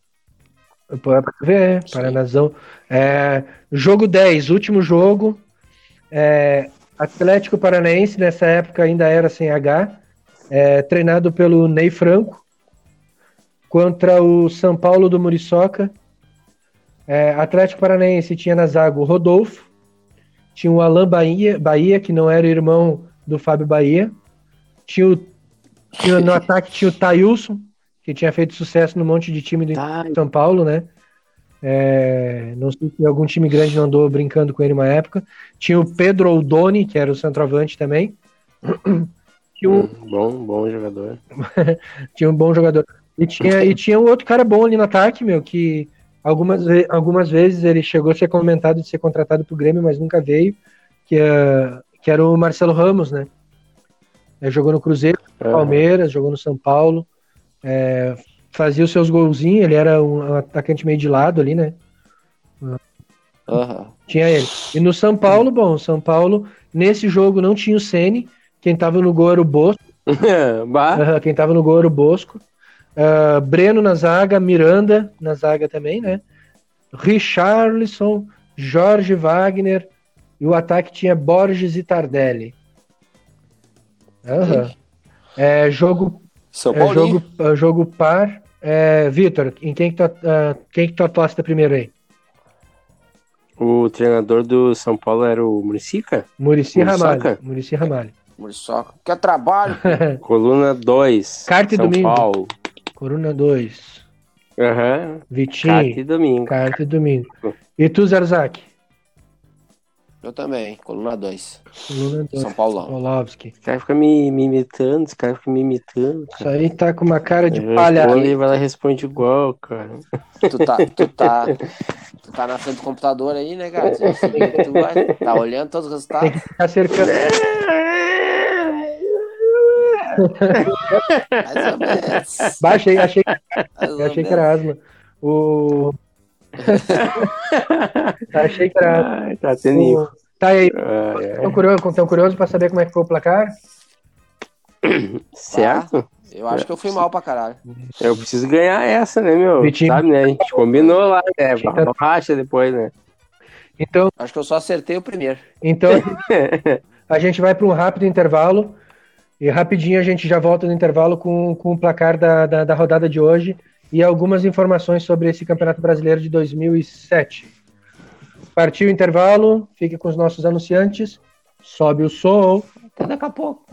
Tu ver, é, Paranazão. É, jogo 10, último jogo. É, Atlético Paranaense, nessa época ainda era sem H, é, treinado pelo Ney Franco, contra o São Paulo do Muriçoca. É, Atlético Paranaense tinha na zaga o Rodolfo, tinha o Alain Bahia, Bahia, que não era irmão do Fábio Bahia, tinha, o, tinha no ataque tinha o Tailson, que tinha feito sucesso no monte de time do Tá, são Paulo, né? É, não sei se algum time grande não andou brincando com ele uma época. Tinha o Pedro Oldoni, que era o centroavante também. Tinha um, hum, bom, bom jogador. tinha um bom jogador. E tinha, e tinha um outro cara bom ali no ataque, meu, que algumas, algumas vezes ele chegou a ser comentado de ser contratado pro Grêmio, mas nunca veio, que, é, que era o Marcelo Ramos, né? É, jogou no Cruzeiro, Aham. Palmeiras, jogou no São Paulo, é, fazia os seus golzinhos, ele era um atacante meio de lado ali, né? Aham. Tinha ele. E no São Paulo, bom, São Paulo, nesse jogo não tinha o Ceni, quem tava no gol era o Bosco, quem tava no gol era o Bosco. Ah, Breno na zaga, Miranda na zaga também, né? Richarlison, Jorge Wagner, e o ataque tinha Borges e Tardelli. Aham. É, jogo São É, Paulo. jogo, é, jogo par. É, Vitor, em quem que, tu, ah, quem que tu aposta primeiro aí? o treinador do São Paulo era o Muricica? Murici? Ramalho. Murici Ramalho. Muriçoca. Quer trabalho? Coluna 2. Carta e São domingo. Paulo. Coruna 2. Aham. Vitinho. Carta e domingo. Carta e domingo. E tu, Zarzak? Eu também, coluna 2. Coluna 2. São Paulo. Polovski. Esse cara fica me, me imitando, esse cara fica me imitando. Isso aí tá com uma cara de palha. ele vai lá e responde igual, cara. Tu tá, tu tá, tu tá na frente do computador aí, né, cara? Tu, tu vai, tá olhando todos os Tem resultados. que ficar cercando. Mais ou menos. Aí, achei, eu achei que era asma. O... achei que era. Ai, tá tendo. O... Tá aí. Ai, ai. Tão curioso, tão curioso pra saber como é que foi o placar? Certo? Eu acho que eu fui mal pra caralho. Eu preciso ganhar essa, né, meu? Vitinho. Sabe, né? A gente combinou lá, né? Vitinho tá- depois, né? Então, Acho que eu só acertei o primeiro. então a gente vai para um rápido intervalo. E rapidinho a gente já volta no intervalo com, com o placar da, da, da rodada de hoje e algumas informações sobre esse Campeonato Brasileiro de 2007. Partiu o intervalo, fique com os nossos anunciantes. Sobe o som. Até daqui a pouco.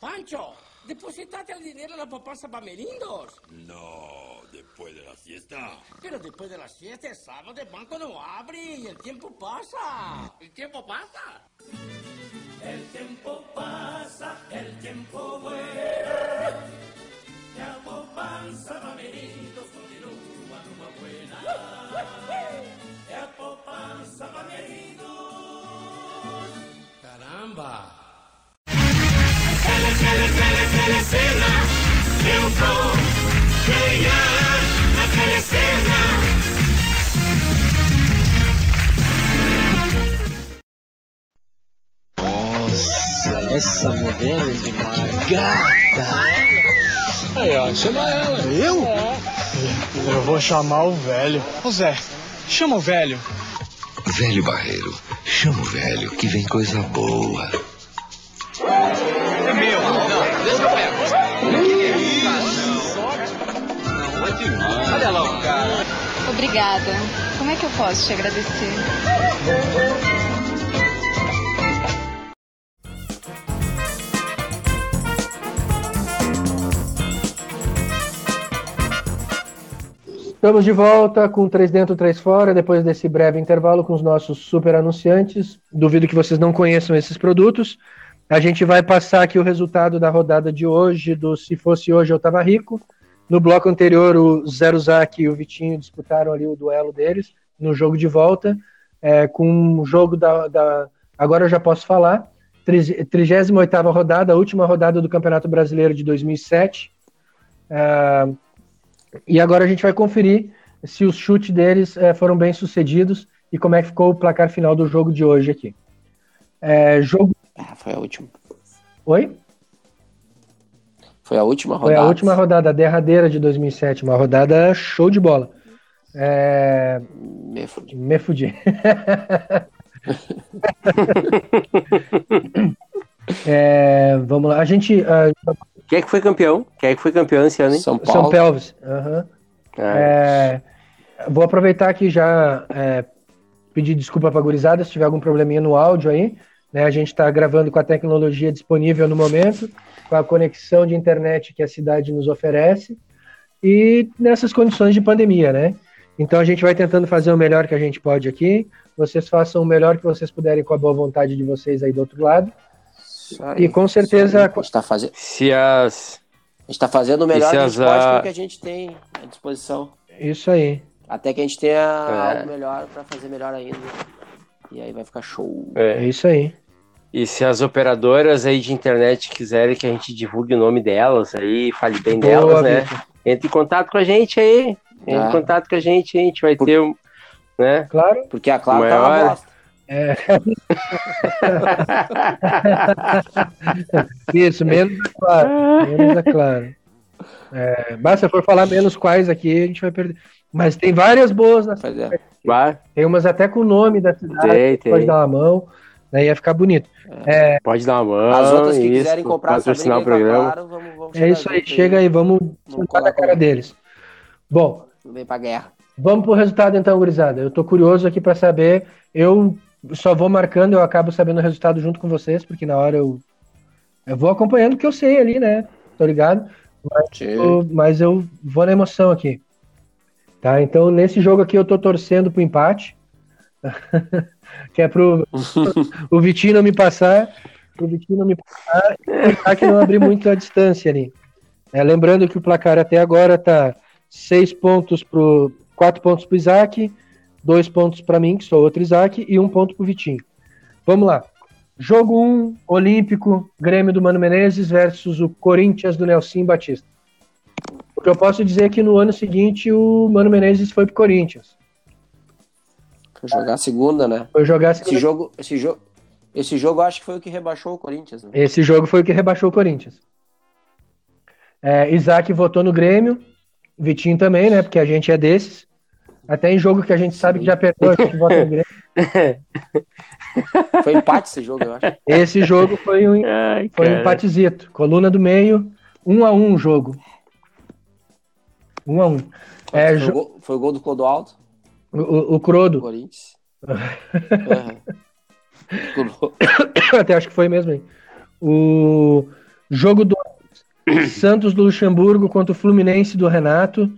Pancho, depositate el dinero en la papasa Bamerindos. No, después de la siesta. Pero después de las fiestas, sábado, el banco no abre y el tiempo pasa. ¿El tiempo pasa? El tiempo pasa, el tiempo vuela. Ya popanza Bamerindos continúa numa buena. Ya popanza Bamerindos. Caramba. Essa modelo é demais. Gata! Aí, ó, chama ela. Eu? Eu vou chamar o velho. Ô Zé, chama o velho. Velho Barreiro, chama o velho que vem coisa boa. É meu. Não, deixa eu pegar. Olha lá o cara. Obrigada. Como é que eu posso te agradecer? Estamos de volta com três dentro, três fora, depois desse breve intervalo com os nossos super anunciantes. Duvido que vocês não conheçam esses produtos. A gente vai passar aqui o resultado da rodada de hoje, do Se Fosse Hoje Eu Tava Rico. No bloco anterior, o Zero Zac e o Vitinho disputaram ali o duelo deles, no jogo de volta, é, com o jogo da, da... Agora eu já posso falar, 38ª rodada, a última rodada do Campeonato Brasileiro de 2007. É, e agora a gente vai conferir se os chutes deles é, foram bem sucedidos e como é que ficou o placar final do jogo de hoje aqui. É, jogo Ah, foi a última. Oi? Foi a última Foi rodada. a última rodada, a derradeira de 2007, uma rodada show de bola. É, Me fudi. me fudi. É, vamos lá, a gente. ah, Quem é que foi campeão? Quem é que foi campeão esse ano, hein? São Paulo. São Pelvis. aham. Ah, É, vou aproveitar aqui já é, pedir desculpa para a gurizada se tiver algum probleminha no áudio aí. Né? A gente está gravando com a tecnologia disponível no momento, com a conexão de internet que a cidade nos oferece e nessas condições de pandemia, né? Então a gente vai tentando fazer o melhor que a gente pode aqui. Vocês façam o melhor que vocês puderem com a boa vontade de vocês aí do outro lado. Aí, E com certeza- aí. A gente tá fazendo, Se as. a gente tá fazendo o melhor se que a gente as, pode com o que a gente tem à disposição. Isso aí. Até que a gente tenha É. algo melhor pra fazer melhor ainda. E aí vai ficar show. É é, isso aí. e se as operadoras aí de internet quiserem que a gente divulgue o nome delas aí, fale bem Boa, delas, né? Entre em contato com a gente aí. Entre Ah. em contato com a gente, a gente vai Por- ter um. Né? Claro. Porque a Claro tá uma Maior- bosta. É. Isso, menos é claro. Menos é claro. É, mas se for falar menos quais aqui, a gente vai perder. Mas tem várias boas na Pois é. Vai, Tem umas até com o nome da cidade, tem, tem. pode dar uma mão, né? Ia ficar bonito. Pode dar uma mão. As outras que isso, quiserem comprar patrocinar o programa. Claro, vamos, vamos É isso aí, chega aí, vamos Vamos sentar na cara deles. Bom, Vem pra guerra. Vamos pro resultado então, gurizada. Eu tô curioso aqui para saber. Eu só vou marcando, eu acabo sabendo o resultado junto com vocês, porque na hora eu, eu vou acompanhando o que eu sei ali, né? Tô ligado? Eu- mas eu vou na emoção aqui. Tá? Então, nesse jogo aqui eu tô torcendo pro empate. que é pro o Vitinho não me passar, pro Vitinho não me passar e o Isaac não abrir muito a distância ali. É, lembrando que o placar até agora tá seis pontos pro quatro pontos pro Isaac, dois pontos para mim, que sou outro Isaac, e um ponto pro Vitinho. Vamos lá. Jogo 1, um, Olímpico, Grêmio do Mano Menezes versus o Corinthians do Nelson Batista. O que eu posso dizer é que no ano seguinte o Mano Menezes foi pro Corinthians. Foi jogar a segunda, né? Foi jogar Esse jogo, esse jogo, esse jogo acho que foi o que rebaixou o Corinthians, né? Esse jogo foi o que rebaixou o Corinthians. É, Isaac votou no Grêmio, Vitinho também, né? Porque a gente é desses. Até em jogo que a gente sabe que já perdeu, a gente vota no Grêmio. Foi empate esse jogo, eu acho. Esse jogo foi um, Ai, foi um empatezito. Coluna do meio, um a um o jogo. Um a um. É, foi, jo- o gol, foi o gol do Clodoaldo, o, o- o Crodo, Corinthians. Gol- até acho que foi mesmo, hein? O jogo do Santos do Luxemburgo contra o Fluminense do Renato.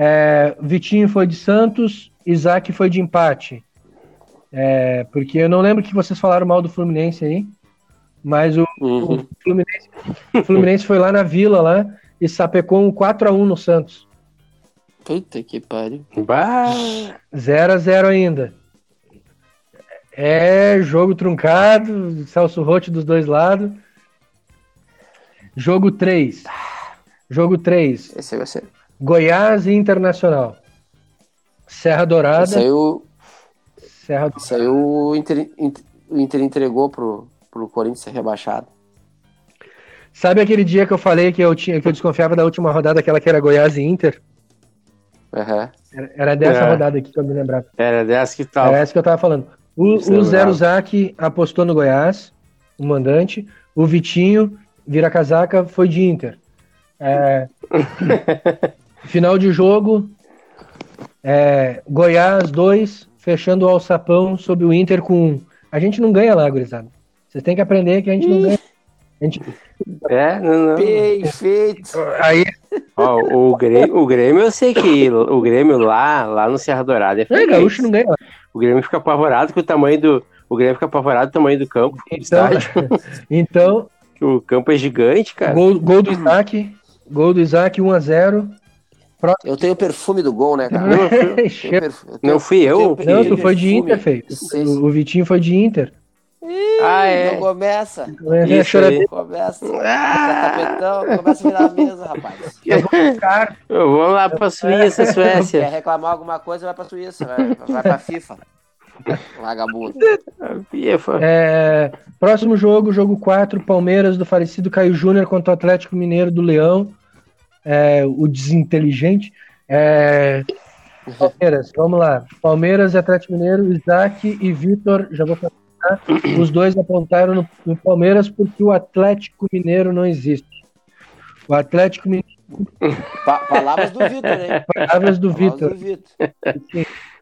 É, Vitinho foi de Santos, Isaac foi de empate. É, porque eu não lembro que vocês falaram mal do Fluminense aí, mas o, Uhum. o Fluminense, o Fluminense foi lá na Vila lá e sapecou um 4x1 no Santos. Puta que pariu. Bah, 0 a 0 ainda. É jogo truncado, Celso Rotti dos dois lados. Jogo 3. Jogo 3. Esse vai ser. Goiás e Internacional. Serra Dourada. O, Serra esse aí o, Inter, Inter- o Inter entregou pro, pro Corinthians ser rebaixado. Sabe aquele dia que eu falei que eu tinha que eu desconfiava da última rodada, aquela que era Goiás e Inter? Aham. Era, era dessa É. rodada aqui que eu me lembrava. era dessa que tal. Era essa que eu tava falando. O, é o Zero. Zac apostou no Goiás, o mandante. O Vitinho, vira casaca, foi de Inter. É, final de jogo, é, Goiás 2, fechando o alçapão sobre o Inter com 1. A gente não ganha lá, gurizada. Vocês têm que aprender que a gente não ganha. A gente- É, não, não. Perfeito. aí, Ó, o, Grêmio, o Grêmio, eu sei que o Grêmio lá, lá no Serra Dourada é É, freguês. gaúcho não ganha. O Grêmio fica apavorado com o tamanho do. O Grêmio fica apavorado com o tamanho do campo, do Então, estádio. então O campo é gigante, cara. gol, gol do Isaac. Gol do Isaac, 1x0. Eu tenho o perfume do gol, né, cara? Não, eu fui- Eu tenho Cheiro. perfu- eu tenho- não fui eu. Não, tu foi de perfume. Inter, feio. O, o Vitinho foi de Inter. Ah, é. Não começa. É, Isso aí. Começa. Ah! Começa a virar a mesa, rapaz. Eu vou lá pra Suíça, Quer Suécia. reclamar alguma coisa, vai pra Suíça, vai, vai pra FIFA. Vagabundo. FIFA. É, próximo jogo, jogo 4, Palmeiras do falecido Caio Júnior contra o Atlético Mineiro do Leão. É, o desinteligente. É, Palmeiras, vamos lá. Palmeiras e Atlético Mineiro, Isaac e Vitor, já vou falar. Os dois apontaram no, no Palmeiras porque o Atlético Mineiro não existe. O Atlético Mineiro, Pa- palavras do Vitor, hein? palavras do Vitor.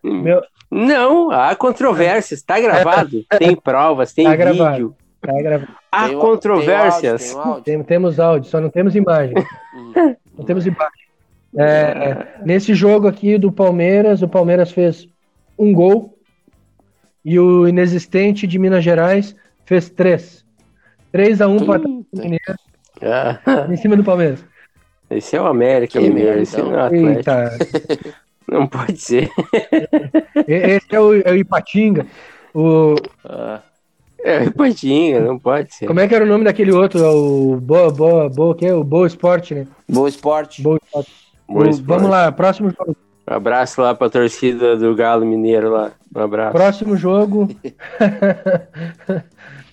Meu, Não, há controvérsias. Tá gravado. Tem provas, tem Tá vídeo. gravado. tá gravado. Há Tem controvérsias. Áudio, tem áudio. Tem- temos áudio, só não temos imagem. Não temos imagem. É, nesse jogo aqui do Palmeiras, o Palmeiras fez um gol e o inexistente de Minas Gerais fez três. 3 a 1 para o Atlético Mineiro Ah, em cima do Palmeiras. esse é o América, Que Mineiro. Esse não então. é o Atlético. Eita, Não pode ser. esse é o, é o Ipatinga. O, Ah, É o Ipatinga, não pode ser. como é que era o nome daquele outro? O Boa, Boa, Boa, que é? O Boa Esporte, né? Boa esporte. Boa Esporte. Boa O- esporte. vamos lá, próximo jogo. Um abraço lá pra torcida do Galo Mineiro lá. Um abraço. Próximo jogo.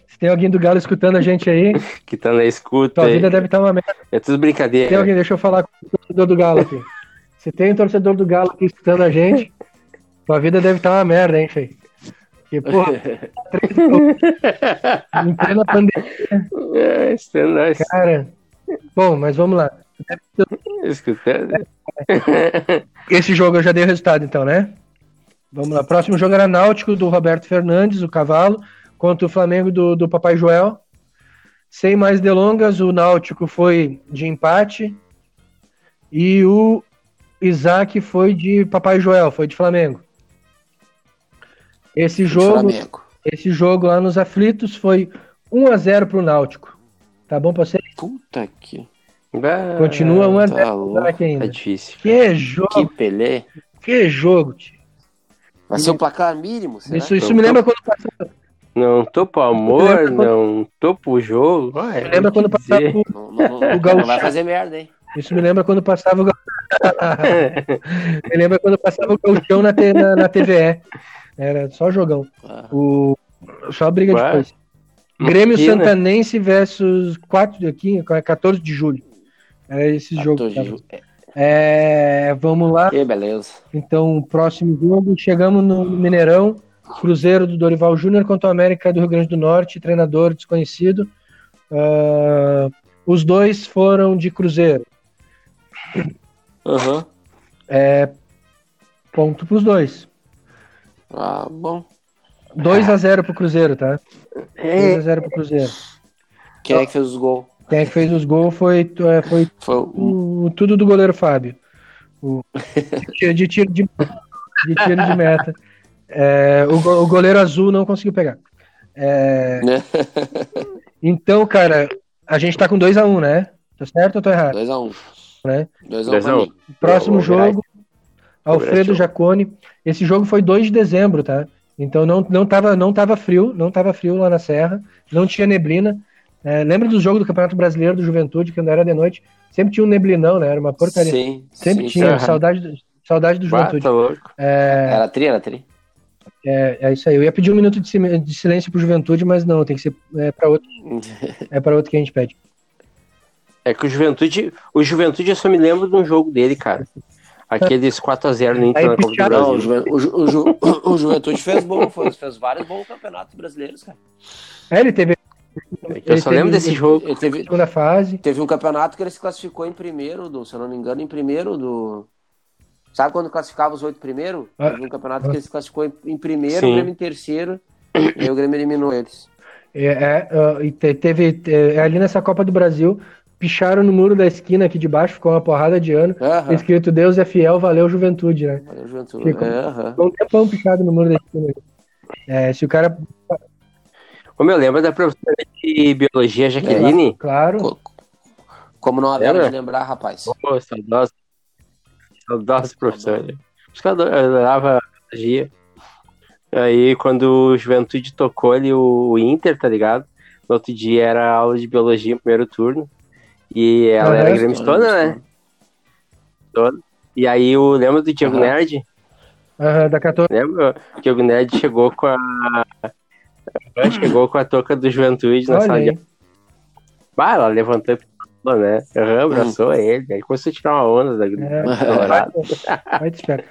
Se tem alguém do Galo escutando a gente aí, Que tá na escuta. tua aí. vida deve estar uma merda. É tudo Tem brincadeira. alguém, deixa eu falar com o torcedor do Galo aqui. Se tem um torcedor do Galo aqui escutando a gente, tua vida deve estar uma merda, hein, Fei? Porque, porra, em plena pandemia, É, isso é nóis. cara. Bom, mas vamos lá. Escutando. Esse jogo eu já dei o resultado, então, né? Vamos lá. Próximo jogo era Náutico do Roberto Fernandes, o cavalo, contra o Flamengo do, do Papai Joel. Sem mais delongas, o Náutico foi de empate e o Isaac foi de Papai Joel, foi de Flamengo. Esse jogo, Flamengo. esse jogo lá nos aflitos foi 1 a 0 pro Náutico. Tá bom pra você? Puta que. Ah, Continua 1 a 0 tá pro louco. Isaac É ainda. difícil. Que jogo, Que Pelé. que jogo, tio. Vai ser o placar mínimo, será? Isso, isso me lembra quando passava, Não tô pro amor, quando- não tô pro jogo. Ué, me lembra quando passava dizer. o, Não, não, não, O gauchão. não vai fazer merda, hein? Isso me lembra quando passava o. me lembra quando passava o gauchão na, na, na TVE. Era só jogão. Ah. O, só briga Ué? depois. Grêmio Aqui, né? Santanense versus 4 aqui, 14 de julho. Era esse jogo. Que É, vamos lá. Que beleza. Então, próximo jogo, chegamos no Mineirão, Cruzeiro do Dorival Júnior contra o América do Rio Grande do Norte, treinador desconhecido. Ah, os dois foram de Cruzeiro. Aham. Ponto pros dois. Ah, bom. 2 a 0 pro Cruzeiro, tá? 2 É, a 0 pro Cruzeiro. Quem é que fez os gols? Quem é que fez os gols foi, é, foi Foi o. tudo do goleiro Fábio. O, de, de tiro de, de tiro de meta. É, o, o goleiro azul não conseguiu pegar. É, Né? Então, então, cara, a gente tá com 2 a 1 né? Tá certo ou tô errado? 2x1. Né? 2x1 Dois a pra um. mim. Próximo jogo, Alfredo. Jacone. Esse jogo foi 2 de dezembro, tá? Então não, não, tava, não tava frio, não tava frio lá na Serra, não tinha neblina. É, lembra do jogo do Campeonato Brasileiro do Juventude, que quando era de noite, sempre tinha um neblinão, né? Era uma porcaria. Sim. sempre sim, tinha, saudade, do- saudade do bah, Juventude. tá louco. Era tri, era tri. É, é isso aí. Eu ia pedir um minuto de, sil- de silêncio pro Juventude, mas não, tem que ser é, para outro, é para outro que a gente pede. É que o Juventude. O Juventude eu só me lembro de um jogo dele, cara. Aqueles 4x0 no Inter na Copa do Brasil. O, Ju- o, Ju- o Juventude fez bom, fez, fez vários bons campeonatos brasileiros, cara. É, ele teve É que eu só ele lembro teve- desse jogo. Ele teve, segunda fase. teve um campeonato que ele se classificou em primeiro, do, se eu não me engano, em primeiro do. Sabe quando classificava os oito primeiro? Ah. Teve um campeonato que ele se classificou em, em primeiro, Sim. o Grêmio em terceiro, e aí o Grêmio eliminou eles. É, é, ah, e te- teve é, ali nessa Copa do Brasil, picharam no muro da esquina aqui de baixo, ficou uma porrada de ano. Aham. Escrito Deus é fiel, valeu juventude, né? Valeu, Juventude. Ficou- É. Ficou um tempão pichado no muro da esquina. É, se o cara. Ô, meu, lembra da professora de biologia, Jaqueline? Claro. Co- Como não Lembra? de lembrar, rapaz. Pô, saudosa. Saudosa professora. Acho que eu ador- eu adorava biologia. Aí, quando o Juventude tocou ali o, o Inter, tá ligado? No outro dia era aula de biologia, primeiro turno. E ela era gremistona, né? Toda. E aí, o, lembra do Diego Aham. Nerd? Aham, da 14. Lembra? O Diego Nerd chegou com a. Chegou com a touca do Juventude na Olha sala de aí. Bah, ela levantou e falou, né? Aham, abraçou ele. Aí começou a tirar uma onda da É, vai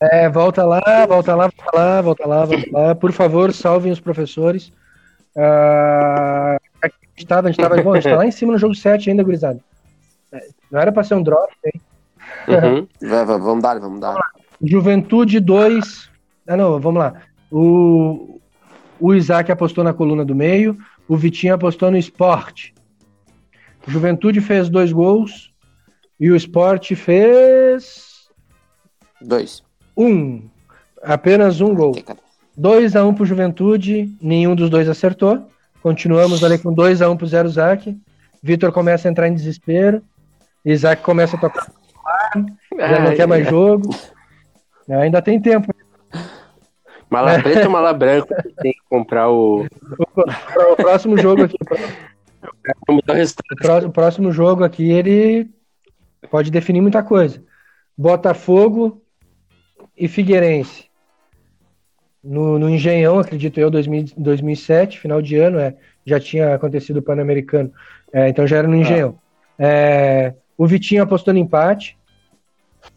é, volta lá, volta lá, volta lá, volta lá, volta lá. Por favor, salvem os professores. Ah, a gente tava, a gente tava, bom, a gente tá lá em cima no jogo 7 ainda, gurizada. É, Não era pra ser um drop, hein? Uhum. Vamos dar, vamos dar. Juventude 2. Ah, não, vamos lá. O, o Isaac apostou na coluna do meio, o Vitinho apostou no esporte. Juventude fez dois gols e o esporte fez Dois. um. Apenas um gol. Tem cara. 2 a 1 pro Juventude, nenhum dos dois acertou. Continuamos ali com 2 a 1 pro Zero Zac. Vitor começa a entrar em desespero. Isaac começa a tocar, já não quer mais jogo. Ainda tem tempo. Mala preta ou mala branca? Tem que comprar o. O próximo jogo aqui, o próximo jogo aqui, ele pode definir muita coisa. Botafogo e Figueirense. No, no Engenhão, acredito eu, 2000, 2007, final de ano, é, já tinha acontecido o Pan-Americano. É, então já era no Engenhão. É, o Vitinho apostou no empate.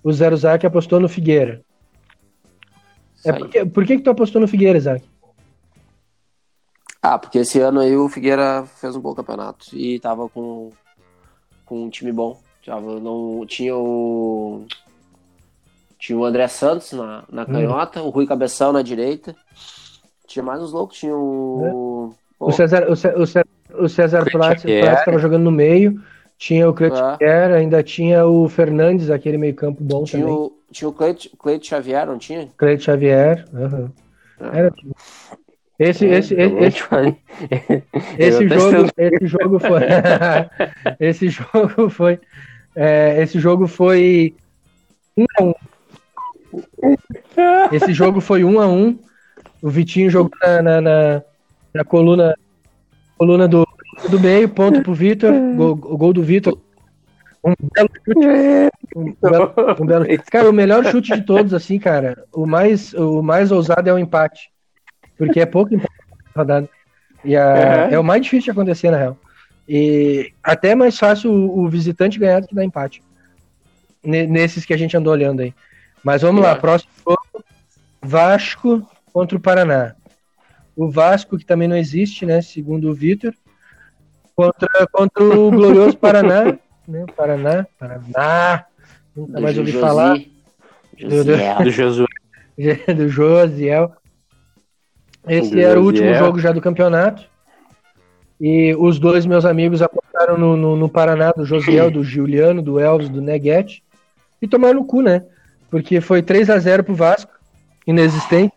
O Zero Zac apostou no Figueira. É porque, por que, que tu apostou no Figueira, Zac? Ah, porque esse ano aí o Figueira fez um bom campeonato e tava com, com um time bom. Tava, não, tinha o. Tinha o André Santos na, na canhota, o Rui Cabeção na direita. Tinha mais uns loucos, tinha o. Pô, O César, o César, o César, o César estava jogando no meio. Tinha o Cleiton É. Xavier, ainda tinha o Fernandes, aquele meio campo bom tinha também. o, tinha o Cleito, Cleito Xavier, não tinha? Cleiton Xavier. aham. É. Era time. Esse, esse, esse, esse Eu tô jogo, esse jogo foi, esse jogo foi, é, esse jogo foi um a um. Esse jogo foi um a um. O Vitinho jogou na, na, na, na coluna, coluna do, do meio, ponto pro Vitor, gol, o gol do Vitor. Um belo chute. Um belo, um belo- Cara, o melhor chute de todos, assim, cara, o mais, o mais ousado é o empate. Porque é pouco empate rodada. E a- Uhum. é o mais difícil de acontecer, na real. E até é mais fácil o, o visitante ganhar do que dar empate. Ne- Nesses que a gente andou olhando aí. Mas vamos lá, próximo jogo. Vasco contra o Paraná. O Vasco, que também não existe, né? Segundo o Vitor. Contra, contra o glorioso Paraná. Né? Paraná, Paraná. Nunca mais ouvi Josi- falar. Josiel. Do Josué. do Josiel. Esse Do era o último Josiel. jogo já do campeonato. E os dois meus amigos apostaram no, no, no Paraná, do Josiel, do Juliano, do Elvis, do Neguete. E tomaram no cu, né? Porque foi 3 a 0 pro Vasco. Inexistente.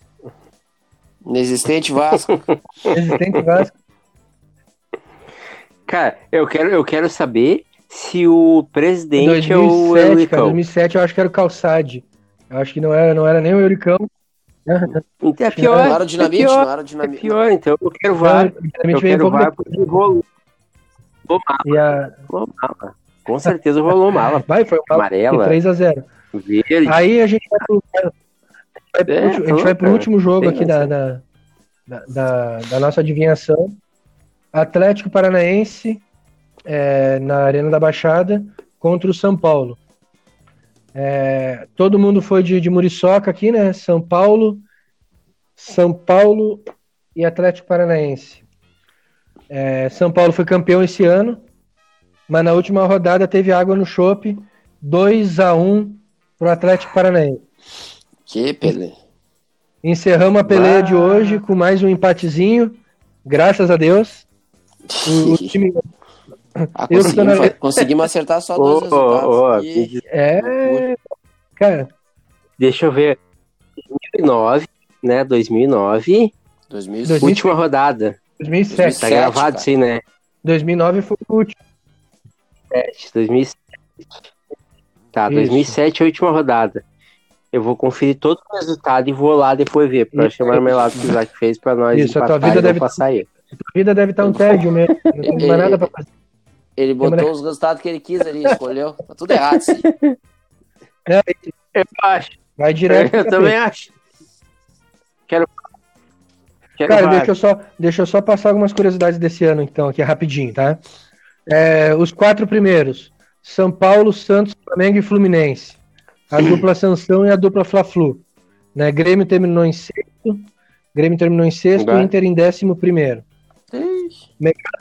Inexistente Vasco. Inexistente Vasco. Cara, eu quero, eu quero saber se o presidente é o 2007, cara. Euricão. 2007 eu acho que era o Calçade. Eu acho que não era, não era nem o Euricão. É pior. Não era o Dinamite, é pior, não era o É Dinamite. pior, então eu quero VAR. Dinamite Eu um quero pouco VAR porque rolou E a... rolou mala. Com certeza rolou mala. Vai, foi um Amarela. 3 a 0 Verde. Aí a gente vai pro, vai pro É, último- a gente vai pro último jogo aqui da, da, da- da nossa adivinhação. Atlético Paranaense é, na Arena da Baixada contra o São Paulo. É, todo mundo foi de, de Muriçoca aqui, né? São Paulo, São Paulo e Atlético Paranaense. É, São Paulo foi campeão esse ano, mas na última rodada teve água no chope, 2 a 1 pro Atlético Paranaense. Que Pelé. Encerramos a peleia de hoje com mais um empatezinho, graças a Deus. O, o time, Ah, conseguimos, na- conseguimos acertar só dois resultados. ô, ô, E- É. Cara, deixa eu ver. 2009, né? 2009, 2005. última rodada. 2007. Tá gravado cara. isso aí, né? 2009 foi o último. 2007. Tá, Isso. 2007 é a última rodada. Eu vou conferir todo o resultado e vou lá depois ver, pra Isso. chamar o melado que o Isaac fez pra nós Isso, a tua vida deve- passar aí. A vida deve estar um tédio mesmo. Não tem mais nada pra fazer. Ele botou os resultados que ele quis ali, escolheu. Tá tudo errado, sim. Eu acho. Vai direto. eu também acho. Quero. Quero Cara, deixa eu, só, deixa eu só passar algumas curiosidades desse ano, então, aqui rapidinho, tá? É, os quatro primeiros: São Paulo, Santos, Flamengo e Fluminense. A dupla Sansão e a dupla Fla-Flu. Né? Grêmio terminou em sexto. Grêmio terminou em sexto, Vai. Inter em décimo primeiro. Ixi.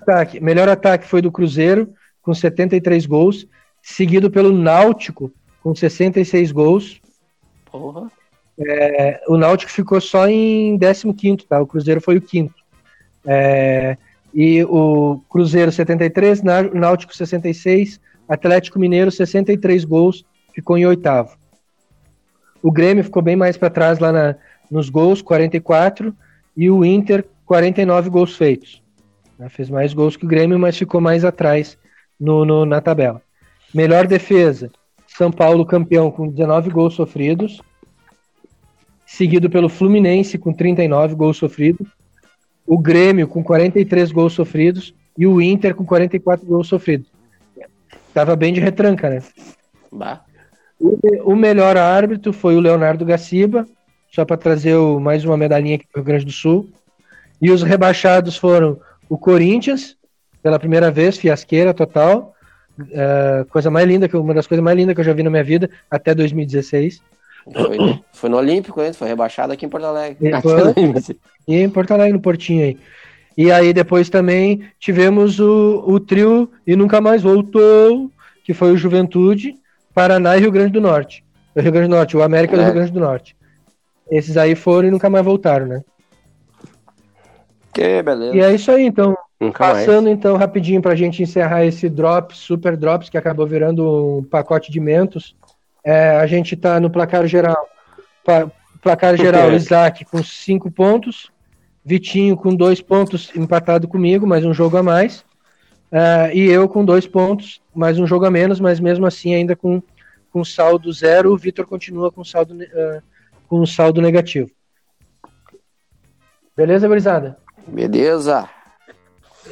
Ataque. Melhor ataque foi do Cruzeiro, com 73 gols, seguido pelo Náutico, com 66 gols. Porra. É, o Náutico ficou só em 15, tá? O Cruzeiro foi o quinto. É, e o Cruzeiro 73, Ná- Náutico 66, Atlético Mineiro 63 gols, ficou em oitavo. O Grêmio ficou bem mais para trás lá na- nos gols, 44, e o Inter 49 gols feitos. Fez mais gols que o Grêmio, mas ficou mais atrás no- no- na tabela. Melhor defesa, São Paulo campeão com 19 gols sofridos seguido pelo Fluminense com 39 gols sofridos, o Grêmio com 43 gols sofridos e o Inter com 44 gols sofridos. Tava bem de retranca, né? Bah. O, o melhor árbitro foi o Leonardo Gaciba, só para trazer o- mais uma medalhinha aqui do Rio Grande do Sul. E os rebaixados foram o Corinthians, pela primeira vez, fiasqueira total. É, coisa mais linda, que uma das coisas mais lindas que eu já vi na minha vida, até 2016. Foi, foi no Olímpico, hein? Foi rebaixado aqui em Porto Alegre. E foi- em Porto Alegre, no Portinho aí. E aí depois também tivemos o, o trio e nunca mais voltou, que foi o Juventude, Paraná e Rio Grande do Norte. O Rio Grande do Norte, o América do É. Rio Grande do Norte. Esses aí foram e nunca mais voltaram, né? Que beleza. E é isso aí, então. Nunca mais. Passando então rapidinho pra gente encerrar esse Drops, Super Drops, que acabou virando um pacote de mentos. É, a gente tá no placar geral. Pa- placar geral, Isaac com cinco pontos, Vitinho com dois pontos empatado comigo, mais um jogo a mais. É, e eu com dois pontos, mais um jogo a menos, mas mesmo assim ainda com, com saldo zero, o Vitor continua com saldo, eh, com saldo negativo. Beleza, gurizada? Beleza.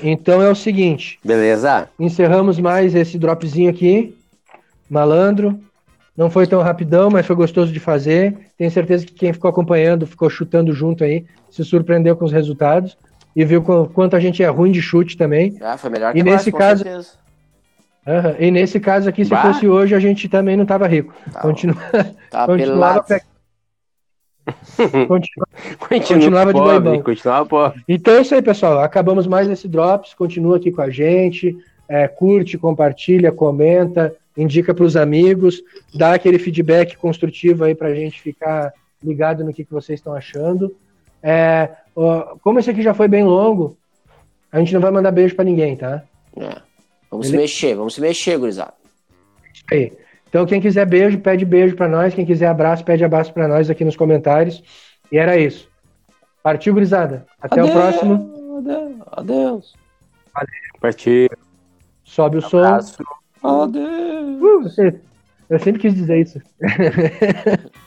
Então é o seguinte, Beleza? encerramos mais esse dropzinho aqui. Malandro. Não foi tão rapidão, mas foi gostoso de fazer. Tenho certeza que quem ficou acompanhando, ficou chutando junto aí, se surpreendeu com os resultados e viu qu- quanto a gente é ruim de chute também. Ah, foi melhor E que nesse nós, com caso- certeza. Aham, E nesse caso aqui, se Bah. fosse hoje, a gente também não tava rico. Tá, Continua, tá continuava, pe- continua- Continua Continuava de pobre, boibão. continuava pobre. Então é isso aí, pessoal. Acabamos mais esse Drops. Continua aqui com a gente. é, curte, compartilha, comenta, indica para os amigos, dá aquele feedback construtivo aí para a gente ficar ligado no que, que vocês estão achando. É, ó, como esse aqui já foi bem longo, a gente não vai mandar beijo para ninguém, tá? É. Vamos se mexer, vamos se mexer, gurizada. Isso aí. Então, quem quiser beijo, pede beijo para nós. Quem quiser abraço, pede abraço para nós aqui nos comentários. E era isso. Partiu, gurizada. Até o próximo. Adeus. Adeus. Partiu. Sobe o som. Adeus. Uh, eu sempre quis dizer isso.